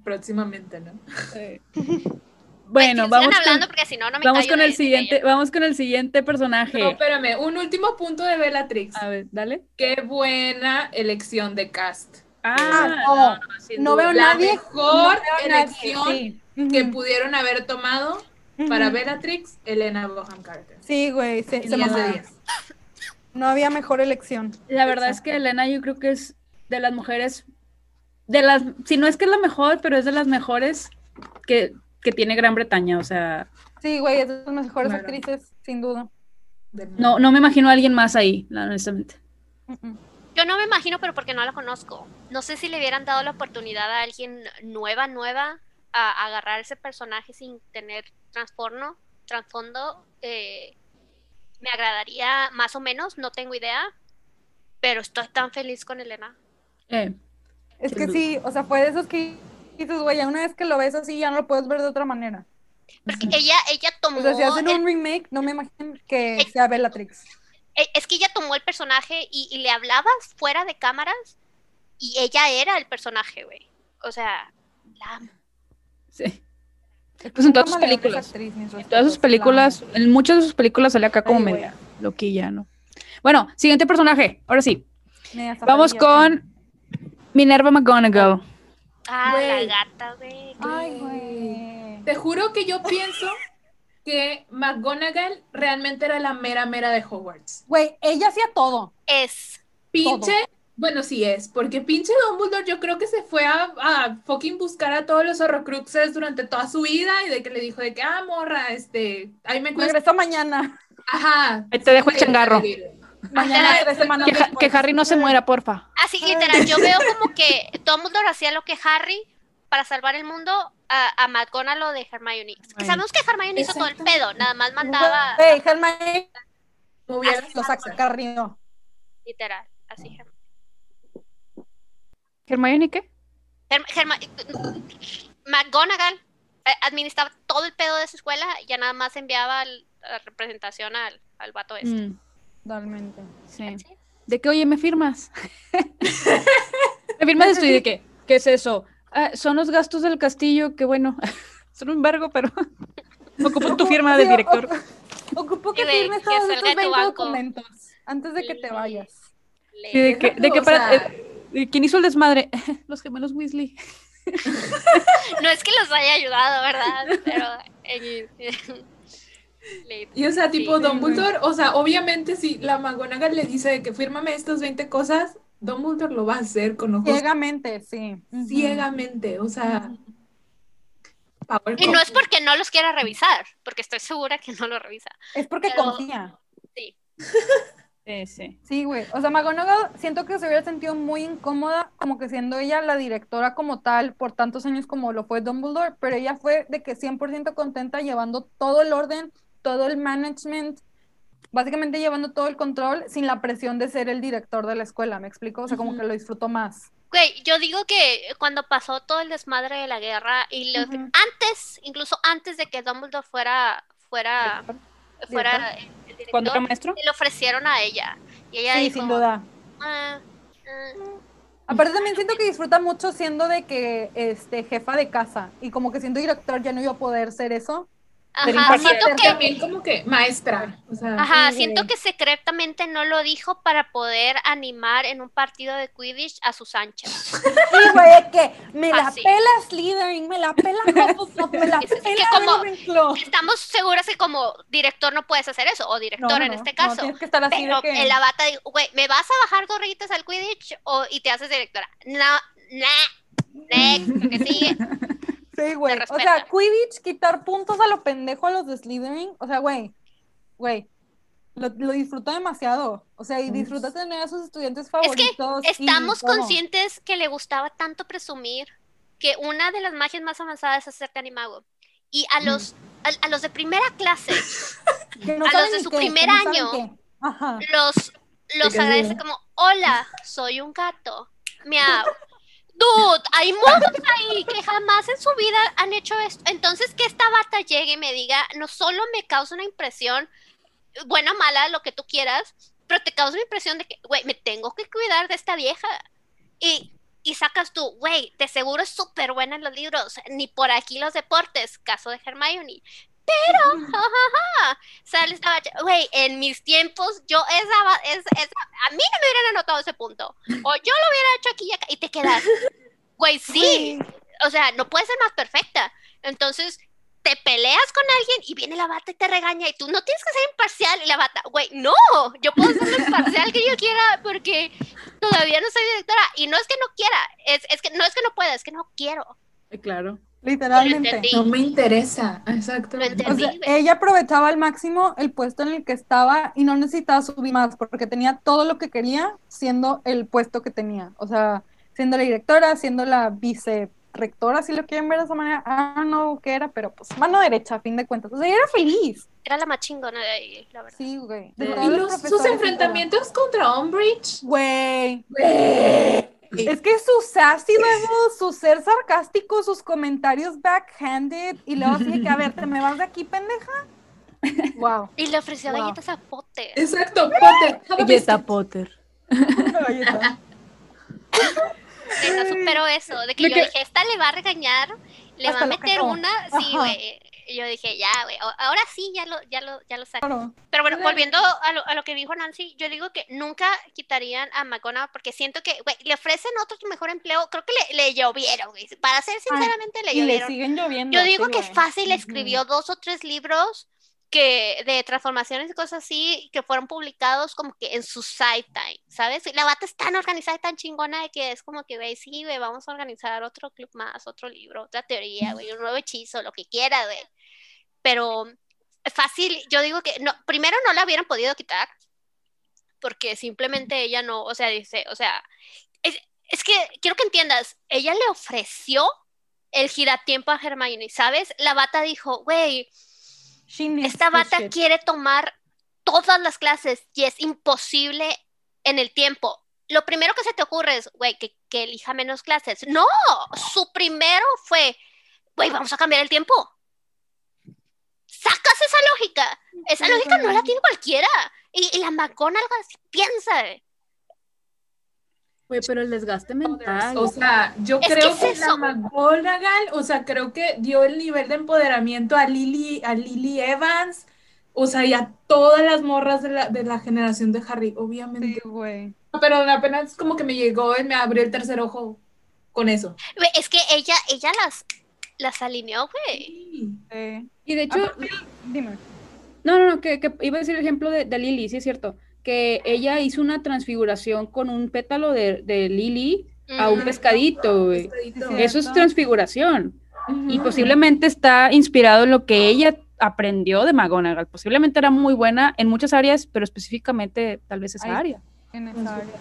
Próximamente, ¿no? Eh, [LAUGHS] Bueno, vamos hablando con, porque si no, no me vamos con el siguiente, ella. vamos con el siguiente personaje. No, espérame, un último punto de Bellatrix. A ver, dale. Qué buena elección de cast. Ah, no, No duda. veo La nadie. mejor no veo nadie, elección sí. que pudieron haber tomado para. Bellatrix, Elena Boham Carter. Sí, güey, se, se 10 de mamaron. 10. No había mejor elección. La verdad es que Elena yo creo que es de las mujeres, de las, si no es que es la mejor, pero es de las mejores que, que tiene Gran Bretaña. O sea, Sí, güey, es de las mejores Claro. actrices, sin duda. No, no me imagino a alguien más ahí, honestamente. Yo no me imagino, pero porque no la conozco. No sé si le hubieran dado la oportunidad a alguien nueva, nueva, a, a agarrar ese personaje sin tener trastorno, trasfondo. eh, me agradaría más o menos, no tengo idea, pero estoy tan feliz con Elena. Eh, Es que duda. sí, o sea, fue de esos que dices, güey, una vez que lo ves así, ya no lo puedes ver de otra manera. Porque ella, ella tomó. O sea, si hacen el- un remake, no me imagino que Ex- sea Bellatrix. e- es que ella tomó el personaje y, y le hablabas fuera de cámaras y ella era el personaje, güey. O sea, la amo. sí. Pues en todas sus películas. actriz, En todas sus la películas, en muchas de sus películas sale acá como Ay, media loquilla, ¿no? Bueno, siguiente personaje, ahora sí. Vamos con Minerva McGonagall. Ah, la gata, güey. Ay, güey. Te juro que yo pienso que McGonagall realmente era la mera mera de Hogwarts. Güey, ella hacía todo. Es. Pinche, bueno, sí es, porque pinche Dumbledore yo creo que se fue a, a fucking buscar a todos los horrocruxes durante toda su vida y de que le dijo de que, ah, morra, este, ahí me cuesta. Regresó mañana. Ajá. Ahí te dejo el changarro. Mañana, Ajá, tres semanas Que, Ha- que Harry no se muera, porfa. Así, literal, yo veo como que Dumbledore hacía lo que Harry para salvar el mundo a, a McGonagall lo de Hermione. Que Bueno. sabemos que Hermione hizo todo el pedo, nada más mandaba, Güey, Hermione Me hubiera- Así lo saca Río. literal, así. Herm- ¿Hermione qué? Herm- McGonagall eh, administraba todo el pedo de su escuela y ya nada más enviaba al- la representación al, al vato este. Mm, Totalmente. sí. De que, oye, ¿me firmas? [LAUGHS] ¿Me firmas esto? ¿Y de qué? ¿Qué es eso? "Ah, son los gastos del castillo, que bueno, [LAUGHS] son un embargo, pero [LAUGHS] ocupo tu firma de director. Ocupo que firmes todos estos tu 20 banco. documentos antes de que te vayas. Sí, de que, de que para- sea- eh, ¿Quién hizo el desmadre? [LAUGHS] Los gemelos Weasley. No es que los haya ayudado, ¿verdad? Pero. eh, [LAUGHS] Y o sea, tipo Sí. Dumbledore, o sea, obviamente si la McGonagall le dice de que fírmame estas 20 cosas, Dumbledore lo va a hacer con ojos Ciegamente, sí. Ciegamente, o sea, power Y no es porque no los quiera revisar, porque estoy segura que no lo revisa. Es porque Pero- confía. Sí. Sí, sí. Sí, güey. O sea, McGonagall siento que se hubiera sentido muy incómoda, como que siendo ella la directora como tal por tantos años como lo fue Dumbledore, pero ella fue de que 100% contenta llevando todo el orden, todo el management, básicamente llevando todo el control sin la presión de ser el director de la escuela, ¿me explico? O sea, como que lo disfrutó más. Güey, yo digo que cuando pasó todo el desmadre de la guerra y los- antes, incluso antes de que Dumbledore fuera fuera fuera director, ¿Cuándo era maestro? le ofrecieron a ella. Y ella Sí, dijo, sin duda. "Ah, ah". Aparte también siento que disfruta mucho siendo de que este jefa de casa y como que siendo director ya no iba a poder ser eso. Ajá, siento que También como que maestra. O sea, Ajá, Sí, siento que secretamente no lo dijo para poder animar en un partido de Quidditch a sus anchas. Sí, güey, es que me la Fácil. pela Slytherin, me la pela Hufflepuff, me la Es- [LAUGHS] es que como-. Estamos seguras que como director no puedes hacer eso, o No, directora no, en no, este no, caso. tienes que estar así pero de que... el abata dijo, güey, ¿me vas a bajar dos rayitas al Quidditch o, y te haces directora? No, nah, next, lo que sigue. [LAUGHS] Sí, güey. O sea, Quidditch, quitar puntos a lo pendejo a los de Slytherin. O sea, güey, güey, lo, lo disfruta demasiado. O sea, y disfruta tener a sus estudiantes Es que favoritos. y estamos conscientes que le gustaba tanto presumir que una de las magias más avanzadas es hacerte animago. Y a los, a, a los de primera clase, [LAUGHS] Que no a los de su qué, primer no año. los, los agradece como, hola, soy un gato. Miau. Dude, hay monstruos ahí que jamás en su vida han hecho esto. Entonces, que esta bata llegue y me diga, no solo me causa una impresión, buena o mala, lo que tú quieras, pero te causa una impresión de que, güey, me tengo que cuidar de esta vieja. Y, y sacas tú, güey, de seguro es súper buena en los libros, ni por aquí los deportes, caso de Hermione. Pero, jajaja, [LAUGHS] sale esta bacha- güey, en mis tiempos, yo esa, ba- es, esa- a mí no me hubieran anotado ese punto, o yo lo hubiera hecho aquí y acá, y te quedas, güey, sí, o sea, no puede ser más perfecta, entonces, te peleas con alguien y viene la bata y te regaña, y tú no tienes que ser imparcial, y la bata, güey, no, yo puedo ser lo imparcial que yo quiera, porque todavía no soy directora, y no es que no quiera, es, es que no es que no pueda, es que no quiero, Eh, Claro. Literalmente. no me interesa. Exacto. O sea, ella aprovechaba al máximo el puesto en el que estaba y no necesitaba subir más porque tenía todo lo que quería siendo el puesto que tenía. O sea, siendo la directora, siendo la vicerrectora, si lo quieren ver de esa manera. Ah, no, ¿qué era? Pero pues mano derecha, a fin de cuentas. O sea, ella era feliz. Era la más chingona de ahí, la verdad. Sí, güey. De Y los sus enfrentamientos contra Umbridge. Güey. Güey. Es que su sassy level, [LAUGHS] su ser sarcástico, sus comentarios backhanded y luego así que, a ver, ¿te me vas de aquí, pendeja? [LAUGHS] Wow. Y le ofreció Wow. galletas a Potter. Exacto, Potter. Galleta. Potter. Sí, no superó eso. De que De yo que- dije, esta le va a regañar, le va a meter una. Sí, Ajá. Güey. Yo dije, ya, güey. Ahora sí, ya lo, ya lo, ya lo saco. Claro. Pero bueno, volviendo a lo, a lo que dijo Nancy, yo digo que nunca quitarían a McGonagall porque siento que, güey, le ofrecen otro mejor empleo. Creo que le, le llovieron, güey. Para ser sinceramente, le Y le llovieron. siguen lloviendo. Yo digo sí, que fácil escribió dos o tres libros que de transformaciones y cosas así que fueron publicados como que en su side time, ¿sabes? La bata es tan organizada y tan chingona de que es como que, güey, sí, güey, vamos a organizar otro club más, otro libro, otra teoría, güey, un nuevo hechizo, lo que quiera, güey. Pero fácil, yo digo que no, primero no la hubieran podido quitar porque simplemente ella no, o sea, dice, o sea, es, es que quiero que entiendas, ella le ofreció el giratiempo a Hermione, ¿sabes? La bata dijo, güey, esta bata quiere tomar todas las clases y es imposible en el tiempo. Lo primero que se te ocurre es, güey, que, que elija menos clases. No, su primero fue, güey, vamos a cambiar el tiempo. Sacas esa lógica. Esa lógica no la tiene cualquiera. Y, y la McGonagall piensa. Güey, pero el desgaste mental. O sea, yo Es que creo es que, la McGonagall, o sea, creo que dio el nivel de empoderamiento a Lily, a Lily Evans, o sea, y a todas las morras de la, de la generación de Harry, obviamente. Sí, güey. Pero apenas como que me llegó y me abrió el tercer ojo con eso. Es que ella, ella las, las alineó, güey. Sí. Sí. y de hecho, Aparte, dime. no, no, no, que, que iba a decir el ejemplo de, de Lily, sí es cierto, que ella hizo una transfiguración con un pétalo de, de Lily a un pescadito, güey. Eso es transfiguración. Y posiblemente está inspirado en lo que ella aprendió de McGonagall. Posiblemente era muy buena en muchas áreas, pero específicamente tal vez esa Ay, área. En esa área.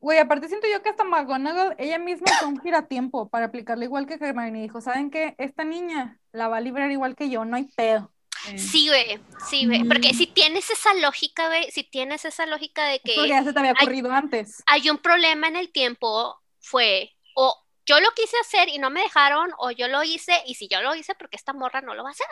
Güey, aparte siento yo que hasta McGonagall, ella misma fue un giratiempo para aplicarle igual que Hermione. Dijo, ¿saben qué? Esta niña la va a librar igual que yo, no hay pedo. Sí, güey, sí, güey. Porque Mm. si tienes esa lógica, güey, si tienes esa lógica de Porque que ya se te había ocurrido antes. hay un problema en el tiempo, fue o yo lo quise hacer y no me dejaron, o yo lo hice y si yo lo hice, porque esta morra no lo va a hacer.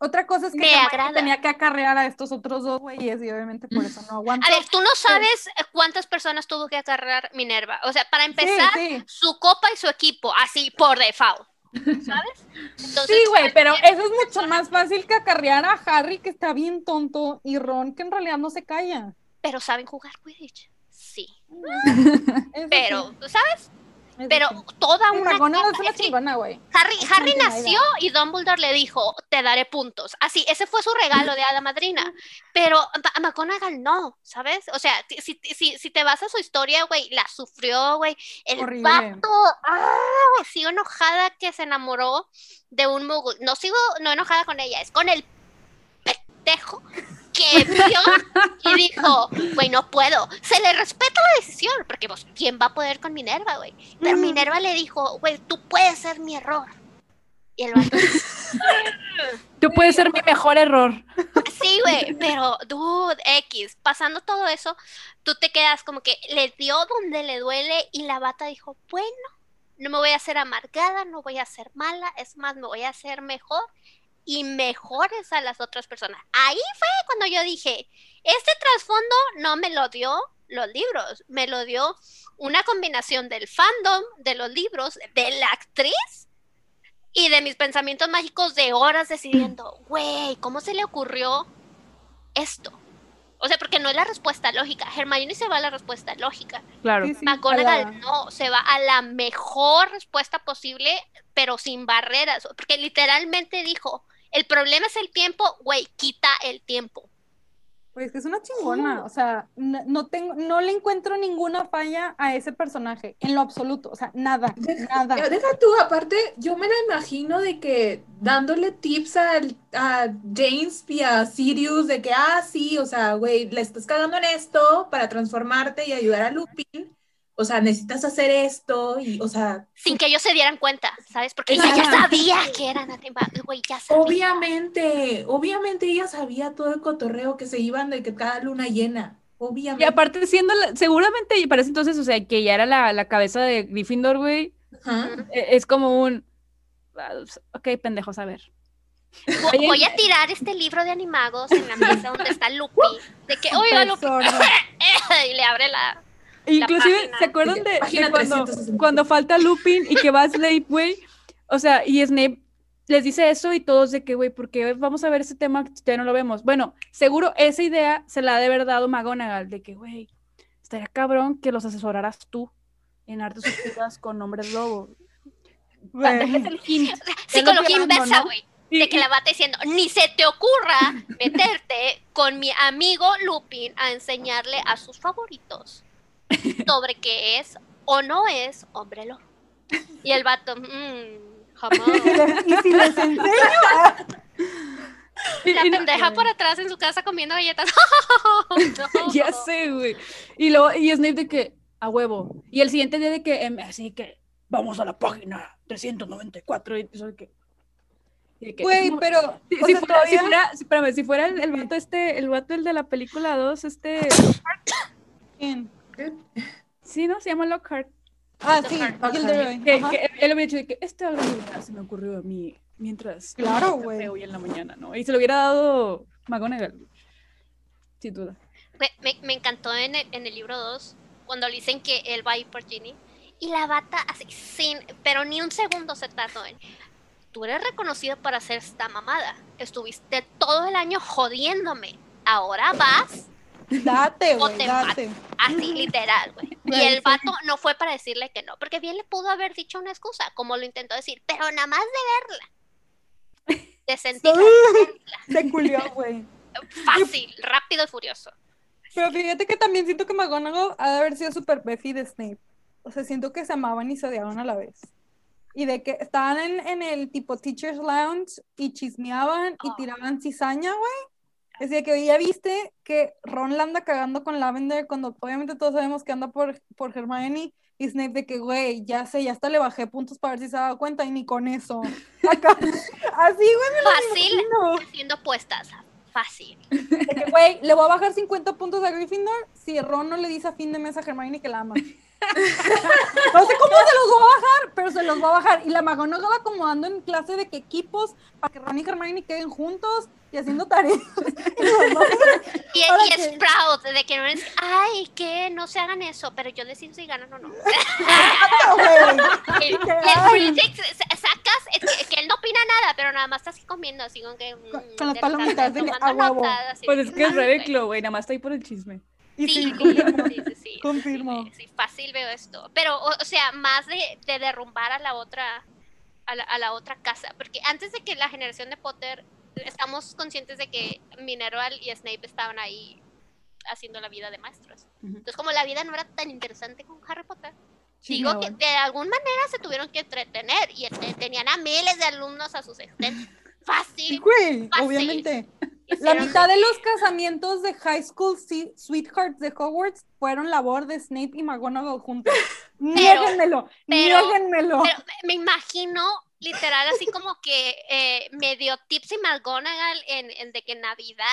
Otra cosa es que Me tenía que acarrear a estos otros dos güeyes y obviamente por eso no aguantó. A ver, tú no sabes eh, cuántas personas tuvo que agarrar Minerva. O sea, para Sí, empezar, sí. su copa y su equipo, así por default. ¿Sabes? Entonces, Sí, güey, pero eso es mucho más fácil que acarrear a Harry, que está bien tonto, y Ron, que en realidad no se calla. Pero saben jugar Quidditch. Sí. [LAUGHS] Pero, ¿sabes? Pero toda Sí, una. Es que chingona, güey. Harry, Harry nació y Dumbledore le dijo, te daré puntos. Así, ese fue su regalo de hada madrina. Pero McGonagall no, ¿sabes? O sea, si, si, si te vas a su historia, güey, la sufrió, güey. El Horrible. vato, ah, sigo enojada que se enamoró de un muggle. No sigo, no enojada con ella, es con el pendejo que vio y dijo, güey, no puedo. Se le respeta la decisión, porque pues, ¿quién va a poder con Minerva, güey? Pero Ujú. Minerva le dijo, güey, tú puedes ser mi error. Y el vato, [LAUGHS] Tú puedes ser mi mejor error. sí, güey, pero, dude, X, pasando todo eso, tú te quedas como que le dio donde le duele y la bata dijo, bueno, no me voy a hacer amargada, no voy a ser mala, es más, me voy a hacer mejor y mejores a las otras personas. Ahí fue cuando yo dije, este trasfondo no me lo dio los libros, me lo dio una combinación del fandom, de los libros, de la actriz y de mis pensamientos mágicos de horas decidiendo, güey, ¿cómo se le ocurrió esto? O sea, porque no es la respuesta lógica. Hermione se va a la respuesta lógica. Claro. Sí, sí, McGonagall la- no, se va a la mejor respuesta posible, pero sin barreras. Porque literalmente dijo, el problema es el tiempo, güey, quita el tiempo. Pues que es una chingona, o sea, no, no tengo, no le encuentro ninguna falla a ese personaje, en lo absoluto, o sea, nada, [LAUGHS] nada. Eh, Deja tú, aparte, yo me la imagino de que dándole tips al- a James y a Sirius de que, ah, sí, o sea, güey, le estás cagando en esto para transformarte y ayudar a Lupin. O sea, necesitas hacer esto y, o sea, Sin que ellos se dieran cuenta, ¿sabes? Porque ella ya sabía que eran animales, güey, ya sabía. obviamente, obviamente ella sabía todo el cotorreo que se iban de que cada luna llena. Y Obviamente. aparte, siendo la- seguramente y para ese entonces, o sea, que ya era la, la cabeza de Gryffindor, güey, e- es como un. ah, Ok, pendejos, a ver. Voy a tirar este libro de animagos en la mesa donde está Lupi, de que, oiga, Lupi, [LAUGHS] y le abre la... Inclusive, página. ¿se acuerdan de, cuando, 360? cuando falta Lupin y que va Snape, güey? O sea, y Snape les dice eso y todos de que, güey, ¿por qué vamos a ver ese tema si ya no lo vemos? Bueno, seguro esa idea se la ha de haber dado McGonagall, de que, güey, estaría cabrón que los asesoraras tú en artes oscuras con nombres lobo. Güey. Es el hint. O [LAUGHS] sea, Ya lo Psicología inversa, güey. De que la bata diciendo, ni se te ocurra [LAUGHS] meterte con mi amigo Lupin a enseñarle a sus favoritos sobre qué es o no es hombre lobo. Y el vato, mmm, jamás. [LAUGHS] Y si les enseño, y- La pendeja por atrás en su casa comiendo galletas. [LAUGHS] No. [LAUGHS] Ya sé, güey. Y luego, y Snape de que, a huevo. Y el siguiente día de que, em, así que, vamos a la página 394. Y eso de que. y de que- güey, pero, Si, o si sea, fuera, si todavía- fuera- si- espérame, si fuera el, el vato este, el vato el de la película 2, este, ¿quién? Sí, ¿no? Se llama Lockhart. Ah, sí. Gilderoy. Que, que él hubiera dicho de que este algo se me ocurrió a mí mientras Claro, güey. hoy en la mañana, ¿no? Y se lo hubiera dado McGonagall, sin duda. Me, me- me encantó en el, en el libro 2 cuando le dicen que él va a ir por Ginny y la bata así sin, pero ni un segundo se tardó en. Tú eres reconocido por hacer esta mamada. Estuviste todo el año jodiéndome. Ahora vas Date, güey, te date. así [LAUGHS] literal, güey. Y el vato no fue para decirle que no, porque bien le pudo haber dicho una excusa, como lo intentó decir, pero nada más de verla. De sentirla [LAUGHS] Se culió, güey. [LAUGHS] fácil, rápido y furioso. Pero fíjate que también siento que McGonagall ha de haber sido super Buffy de Snape. O sea, siento que se amaban y se odiaban a la vez. Y de que estaban en, en el tipo Teacher's Lounge y chismeaban y Oh. tiraban cizaña, güey. Decía que ya viste que Ron la anda cagando con Lavender cuando obviamente todos sabemos que anda por, por Hermione. Y Snape de que, güey, ya sé, ya hasta le bajé puntos para ver si se daba cuenta y ni con eso. Acá, [LAUGHS] así, güey, me lo Fácil, haciendo puestas. Fácil. De que, güey, le voy a bajar 50 puntos a Gryffindor si Ron no le dice a fin de mes a Hermione que la ama. [LAUGHS] No sé cómo se los va a bajar, pero se los va a bajar. Y la McGonagall acomodando en clase de que equipos para que Ron y Hermione queden juntos y haciendo tareas. [LAUGHS] Y, y es que- proud de que no es, ay, que no se hagan eso, pero yo decido si ganan o no. [LAUGHS] Y el sa- sacas, es que, que él no opina nada, pero nada más está así comiendo, así con que. mm, Con- con las palomitas de que, a huevo. notas, así Pues es que es ah, Ravenclaw, güey, nada más está ahí por el chisme. Y Sí, sí, sí, confirmo. sí, sí, sí, [LAUGHS] Confirmo. sí, sí, fácil veo esto. Pero, o, o sea, más de, de derrumbar a la otra a la, a la otra casa. Porque antes de que la generación de Potter, estamos conscientes de que Minerval y Snape estaban ahí haciendo la vida de maestros. Ujú. Entonces, como la vida no era tan interesante con Harry Potter, Chisme, digo que de alguna manera se tuvieron que entretener y este, tenían a miles de alumnos a sus extensos. [LAUGHS] Sí, Fácil. güey, Fácil. obviamente. La mitad de los casamientos de High School Sweethearts de Hogwarts fueron labor de Snape y McGonagall juntos. [LAUGHS] Niéguenmelo, pero- niéguenmelo. Pero me- me imagino literal así como que eh, medio Tipsy McGonagall en, en de que Navidad,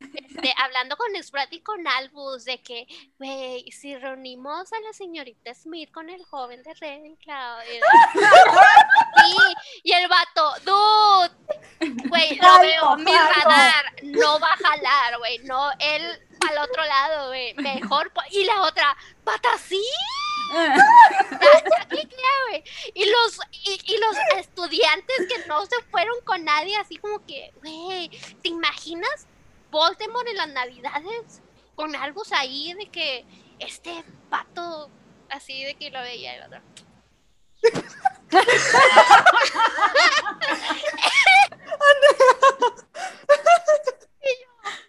este, hablando con Sprat y con Albus de que, güey, si reunimos a la señorita Smith con el joven de Ravenclaw. [LAUGHS] Y, y el vato, dude, güey, lo Jalo, veo, mi radar no va a jalar, güey, no, él al otro lado, güey, mejor, y la otra, pata sí. Y los, y, y los estudiantes que no se fueron con nadie, así como que, güey, ¿te imaginas Voldemort en las navidades? Con algo ahí de que este pato, así de que lo veía el otro.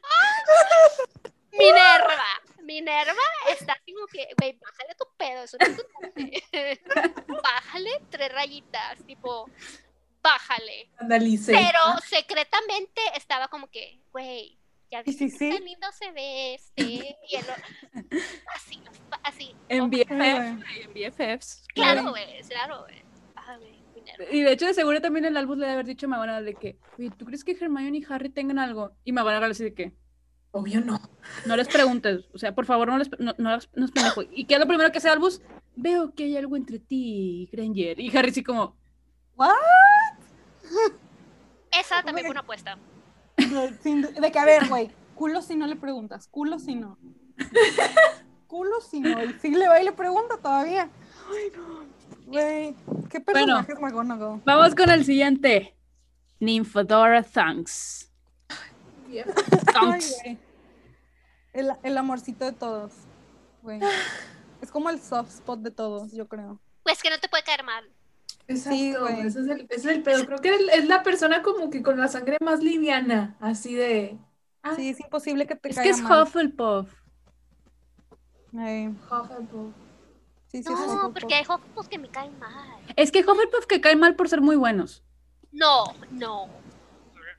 ¡ah! Minerva, Minerva está como que, güey, bájale tu pedo, eso no. [LAUGHS] Bájale tres rayitas, tipo, bájale. Andalice. Pero secretamente estaba como que, güey, ya Sí, viste sí, qué sí. tan lindo se ve este. Y el o- así, así. En BFF, güey. güey, en BFFs. Claro, güey, claro, güey. Ah. Y de hecho, de seguro también el álbum le debe haber dicho a McGonagall de que, oye, ¿tú crees que Hermione y Harry tengan algo? Y McGonagall así de que, Obvio no. no les preguntes, o sea, por favor, no les no, no, no es pendejo. ¿Y qué es lo primero que hace Albus? Veo que hay algo entre ti y Granger. Y Harry sí como, ¿What? Esa también fue una apuesta. De, sin- de que, a ver, güey, culo si no le preguntas, culo si no. Culo si no. Y si le va y le pregunta todavía. Ay, no. Güey, qué personaje es McGonagall. vamos con el siguiente. Nymphadora Thanks. Thanks. El, el amorcito de todos. Güey. Es como el soft spot de todos, yo creo. Pues que no te puede caer mal. Exacto, Sí, güey. ese es el, ese es el pedo. Creo que es- es la persona como que con la sangre más liviana, así de. Ah, Sí, es imposible que te Es que es mal. Hufflepuff. Ay, Hufflepuff. sí, sí, es No, Hufflepuff. porque hay Hufflepuffs que me caen mal. Es que Hufflepuff que caen mal por ser muy buenos. No, no.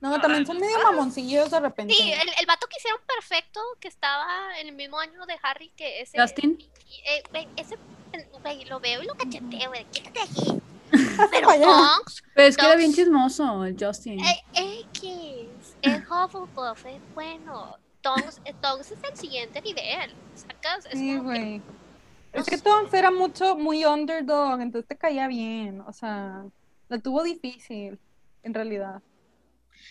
No, también son medio mamoncillos de repente. Sí, el, el vato que hicieron perfecto, que estaba en el mismo año de Harry, que ese. Justin. eh, güey, ese. Güey, lo veo y lo cacheteo, güey. Quítate aquí. Pero Pero es que era bien chismoso el Justin. eh, X. El Hufflepuff es bueno. Tonks, eh, Tonks es el siguiente nivel. ¿Sacas? Es Sí, güey. no Es que sé. Tonks era mucho, muy underdog, entonces te caía bien. O sea, la tuvo difícil, en realidad.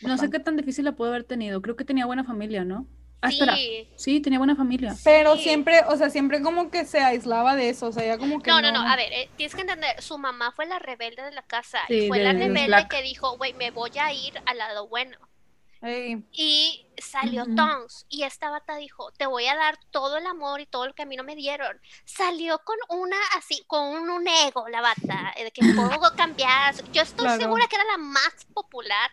No sé qué tan difícil la pudo haber tenido. Creo que tenía buena familia, ¿no? Ah, espera. Sí. Sí, tenía buena familia. Pero Sí. siempre, o sea, siempre como que se aislaba de eso, o sea, ya como que No, no, no, a ver, eh, tienes que entender, su mamá fue la rebelde de la casa Sí, y fue de- la rebelde que dijo, güey, me voy a ir al lado bueno. Ey, Y salió Ujú. Tonks y esta bata dijo, te voy a dar todo el amor y todo lo que a mí no me dieron. Salió con una así, con un, un ego la bata, eh, de que puedo [LAUGHS] cambiar. Yo estoy Claro. segura que era la más popular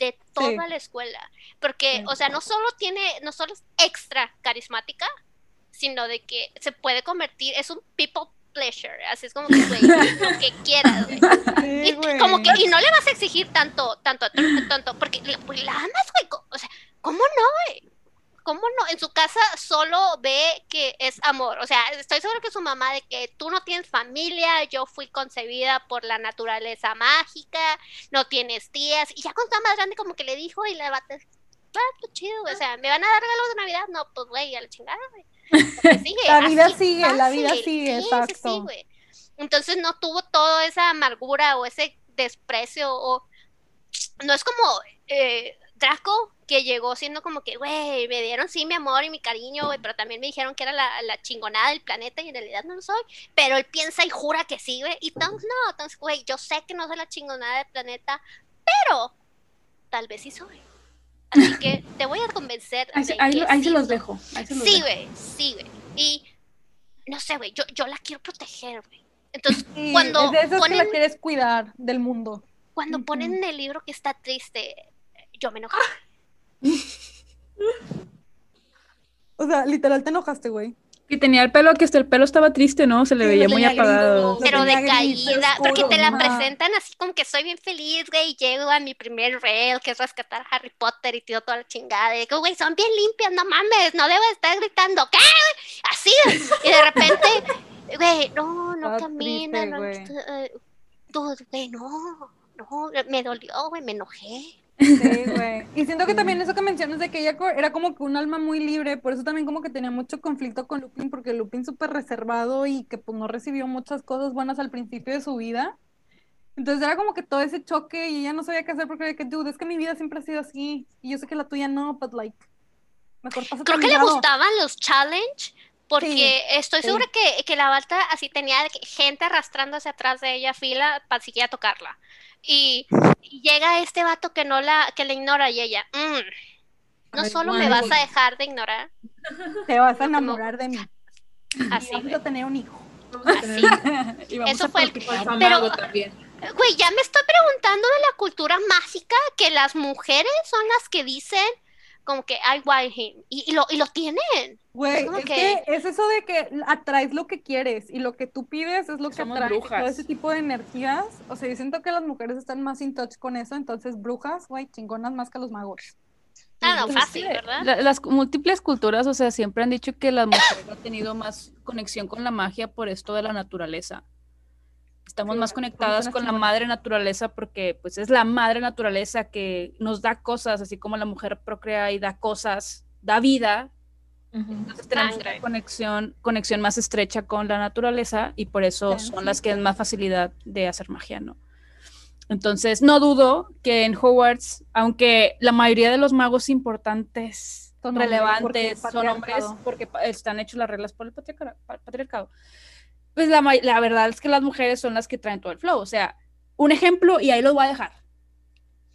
de toda Sí. la escuela. Porque, o sea, no solo tiene, no solo es extra carismática, sino de que se puede convertir, es un people pleasure. Así es como que, güey, [LAUGHS] lo que quieras, güey. sí, Y, como que, y no le vas a exigir tanto, tanto, tanto, porque la, la amas, güey. O sea, ¿cómo no, güey? ¿Cómo no? En su casa solo ve que es amor. O sea, estoy segura que su mamá de que tú no tienes familia, yo fui concebida por la naturaleza mágica, no tienes tías. Y ya cuando estaba más grande como que le dijo y le bate, ah, pues chido. O sea, ¿me van a dar regalos de Navidad? No, pues güey, a la chingada, güey. [LAUGHS] Sigue, La vida sigue, la vida sigue, Sí, sí, sí, exacto. güey. Entonces no tuvo toda esa amargura o ese desprecio o no es como eh, Draco que llegó siendo como que, güey, me dieron sí mi amor y mi cariño, güey, pero también me dijeron que era la, la chingonada del planeta y en realidad no lo soy, pero él piensa y jura que sí, güey, y Tonks no, Tonks, güey, yo sé que no soy la chingonada del planeta, pero tal vez sí soy. Así [LAUGHS] que te voy a convencer. Ahí, de ahí- que ahí se sí los soy". dejo. ahí se los Sí, güey, sí, güey. Y no sé, güey, yo, yo la quiero proteger, güey. Entonces, Sí, cuando es de esas que la ponen, quieres cuidar del mundo. cuando ponen en el libro que está triste, yo me enojé. [LAUGHS] O sea, literal te enojaste, güey. Y tenía el pelo que hasta el pelo estaba triste, ¿no? Se le Sí, veía muy apagado. gris, Pero gris, decaída, porque te la presentan así como que soy bien feliz, güey, y llego a mi primer rail, que es rescatar a Harry Potter y tiro toda la chingada. Y digo, güey, son bien limpias, no mames, no debo estar gritando, ¿qué? Así, y de repente, güey, no, no camina, triste, no, güey. eh, dude, güey, no, no, me dolió, güey, me enojé. Sí, güey. Y siento que también eso que mencionas de que ella era como que un alma muy libre, por eso también como que tenía mucho conflicto con Lupin, porque Lupin súper reservado y que pues no recibió muchas cosas buenas al principio de su vida. Entonces era como que todo ese choque y ella no sabía qué hacer porque era que, dude, es que mi vida siempre ha sido así y yo sé que la tuya no, but like, mejor pásate Creo que le lado. gustaban los challenge porque Sí, estoy sí. segura que, que la Balta así tenía gente arrastrándose atrás de ella fila para siquiera tocarla. Y, y llega este vato que no la, que la ignora y ella, "Mm, no solo me vas a dejar de ignorar, [LAUGHS] Te vas a como- enamorar de mí. así, y vamos a tener un hijo. Así. [LAUGHS] Y vamos Eso a fue el- Pero- también. Güey, ya me estoy preguntando de la cultura mágica que las mujeres son las que dicen como que I want him y, y lo, y lo tienen. Güey, es que- que es eso de que atraes lo que quieres y lo que tú pides es lo que Somos atrae. brujas. Todo ese tipo de energías. O sea, yo siento que las mujeres están más in touch con eso, entonces brujas, güey, chingonas más que los magos. Ah, no, Pues fácil, ¿verdad? la- las múltiples culturas, o sea, siempre han dicho que las mujeres han tenido más conexión con la magia por esto de la naturaleza. Estamos Sí, más conectadas con la madre naturaleza porque pues es la madre naturaleza que nos da cosas, así como la mujer procrea y da cosas, da vida. Entonces tenemos Sangre. una conexión, conexión más estrecha con la naturaleza y por eso Sí, son sí. las que tienen más facilidad de hacer magia, ¿no? Entonces, no dudo que en Hogwarts, aunque la mayoría de los magos importantes, Son hombres, relevantes, porque son hombres porque están hechas las reglas por el patriarca- pa- patriarcado, pues la, la verdad es que las mujeres son las que traen todo el flow. O sea, un ejemplo, y ahí lo voy a dejar.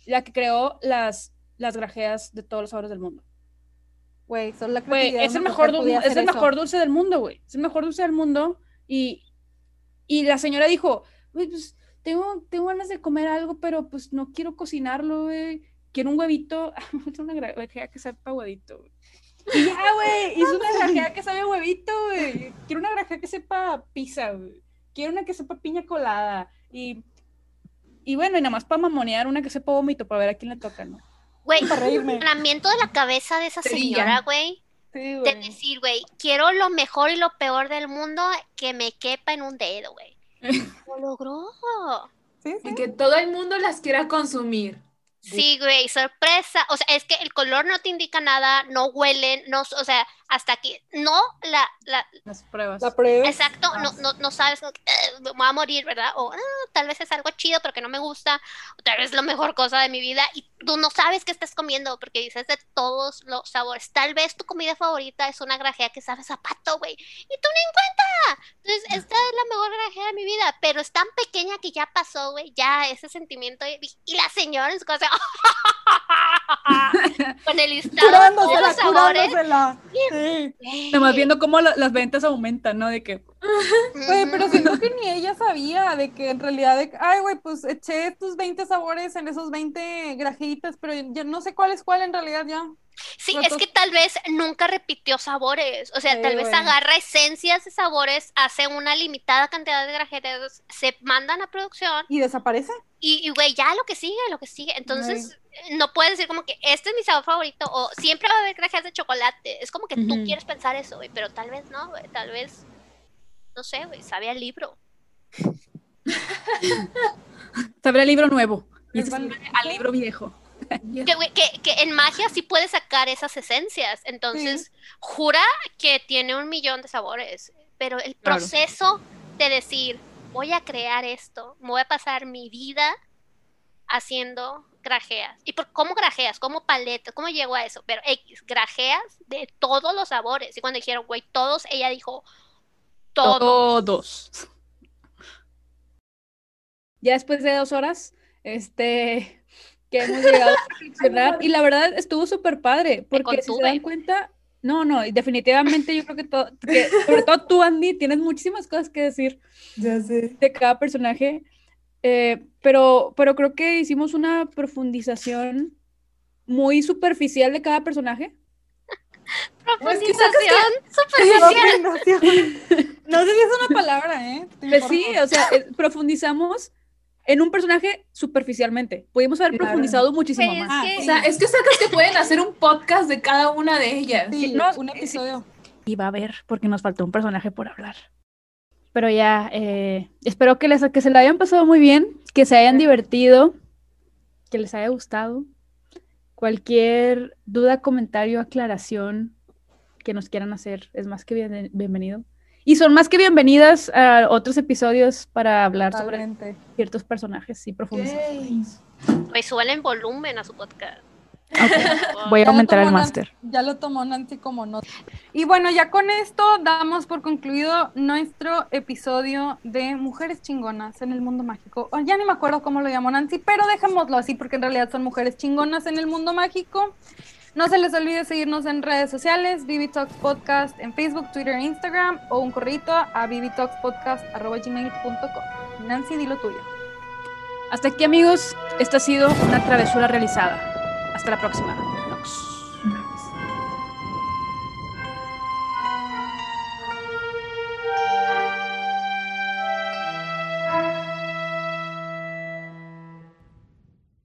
La que creó las, las grajeas de todos los sabores del mundo. Güey, son la de es el mejor, es el mejor dulce del mundo, güey. Es el mejor dulce del mundo. Y, y la señora dijo, güey, pues tengo, tengo ganas de comer algo, pero pues no quiero cocinarlo, güey. Quiero un huevito. [LAUGHS] Una gra- grajea que sepa huevito, güey. Y ya, güey, hizo una grajea que sabe a huevito, güey. Quiero una grajea que sepa pizza, güey. Quiero una que sepa piña colada. Y, y bueno, y nada más para mamonear una que sepa vómito, para ver a quién le toca, ¿no? Güey, reírme. funcionamiento de la cabeza de esa señora, güey. Sí, De decir, güey, quiero lo mejor y lo peor del mundo que me quepa en un dedo, güey. [LAUGHS] Lo logró. Sí, sí. Y que todo el mundo las quiera consumir. Sí, güey, sorpresa. O sea, es que el color no te indica nada, no huelen, no, o sea, hasta aquí, no la, la, Las pruebas. La prueba. exacto, no, no, no sabes, que, "Eh, me voy a morir, ¿verdad? O "Ah, tal vez es algo chido, pero que no me gusta, o tal vez es la mejor cosa de mi vida, y tú no sabes qué estás comiendo, porque dices de todos los sabores. Tal vez tu comida favorita es una grajea que sabe zapato, güey, y tú ni en cuenta. Entonces, esta es la mejor grajea de mi vida, pero es tan pequeña que ya pasó, güey, ya ese sentimiento, y, y la señora en su casa, [LAUGHS] con el listado de los sabores. curándosela. Sí. Nomás viendo cómo la- las ventas aumentan, ¿no? De que Güey, pero siento que ni ella sabía de que en realidad, de, que, ay, güey, pues eché tus 20 sabores en esos 20 grajeitas, pero ya no sé cuál es cuál en realidad ya. Sí, es que tal vez nunca repitió sabores, o sea, Sí, tal vez agarra esencias de sabores, hace una limitada cantidad de grajeas, se mandan a producción Y desaparece. y, y, güey, ya lo que sigue, lo que sigue. Entonces, no puedes decir como que este es mi sabor favorito o siempre va a haber grajeas de chocolate. Es como que tú quieres pensar eso, güey, pero tal vez no, güey, tal vez, no sé, güey, sabe al libro. [LAUGHS] sabrá el libro nuevo. Y Es sabe al libro viejo. [LAUGHS] que, que, en magia sí puede sacar esas esencias. Entonces, jura que tiene un millón de sabores, pero el proceso de decir, voy a crear esto, me voy a pasar mi vida haciendo grajeas. ¿Y por cómo grajeas? ¿Cómo paletas? ¿Cómo llegó a eso? Pero X, grajeas de todos los sabores. Y cuando dijeron, güey, todos, ella dijo, todos. Todos. Ya después de dos horas, este, [LAUGHS] que hemos llegado a [LAUGHS] reflexionar, y la verdad estuvo súper padre, porque si se dan cuenta, no, no, definitivamente yo creo que, todo, sobre todo tú, Andy, tienes muchísimas cosas que decir de cada personaje. Eh, pero, pero creo que hicimos una profundización muy superficial de cada personaje. [LAUGHS] Profundización [LAUGHS] superficial. No sé si es una palabra, ¿eh? Pues sí, o sea, eh, profundizamos en un personaje superficialmente. Pudimos haber profundizado muchísimo más. O sea, es que sacas que pueden hacer un podcast de cada una de ellas. Sí, no, un episodio. Y va a haber, porque nos faltó un personaje por hablar. Pero ya, eh, espero que, les, que se la hayan pasado muy bien, que se hayan divertido, que les haya gustado. Cualquier duda, comentario, aclaración que nos quieran hacer es más que bienvenido. Y son más que bienvenidas a otros episodios para hablar sobre ciertos personajes y profundizar. Pues suelen volumen a su podcast. [LAUGHS] Voy a aumentar el máster. Ya lo tomó Nancy como nota. Y bueno, ya con esto damos por concluido nuestro episodio de Mujeres Chingonas en el Mundo Mágico. Oh, ya ni me acuerdo cómo lo llamó Nancy, pero dejémoslo así porque en realidad son mujeres chingonas en el mundo mágico. No se les olvide seguirnos en redes sociales, Vivi Talks Podcast en Facebook, Twitter e Instagram o un correo a vivitalkspodcast.gmail.com. Nancy, di lo tuyo. Hasta aquí amigos, esta ha sido una travesura realizada. Hasta la próxima.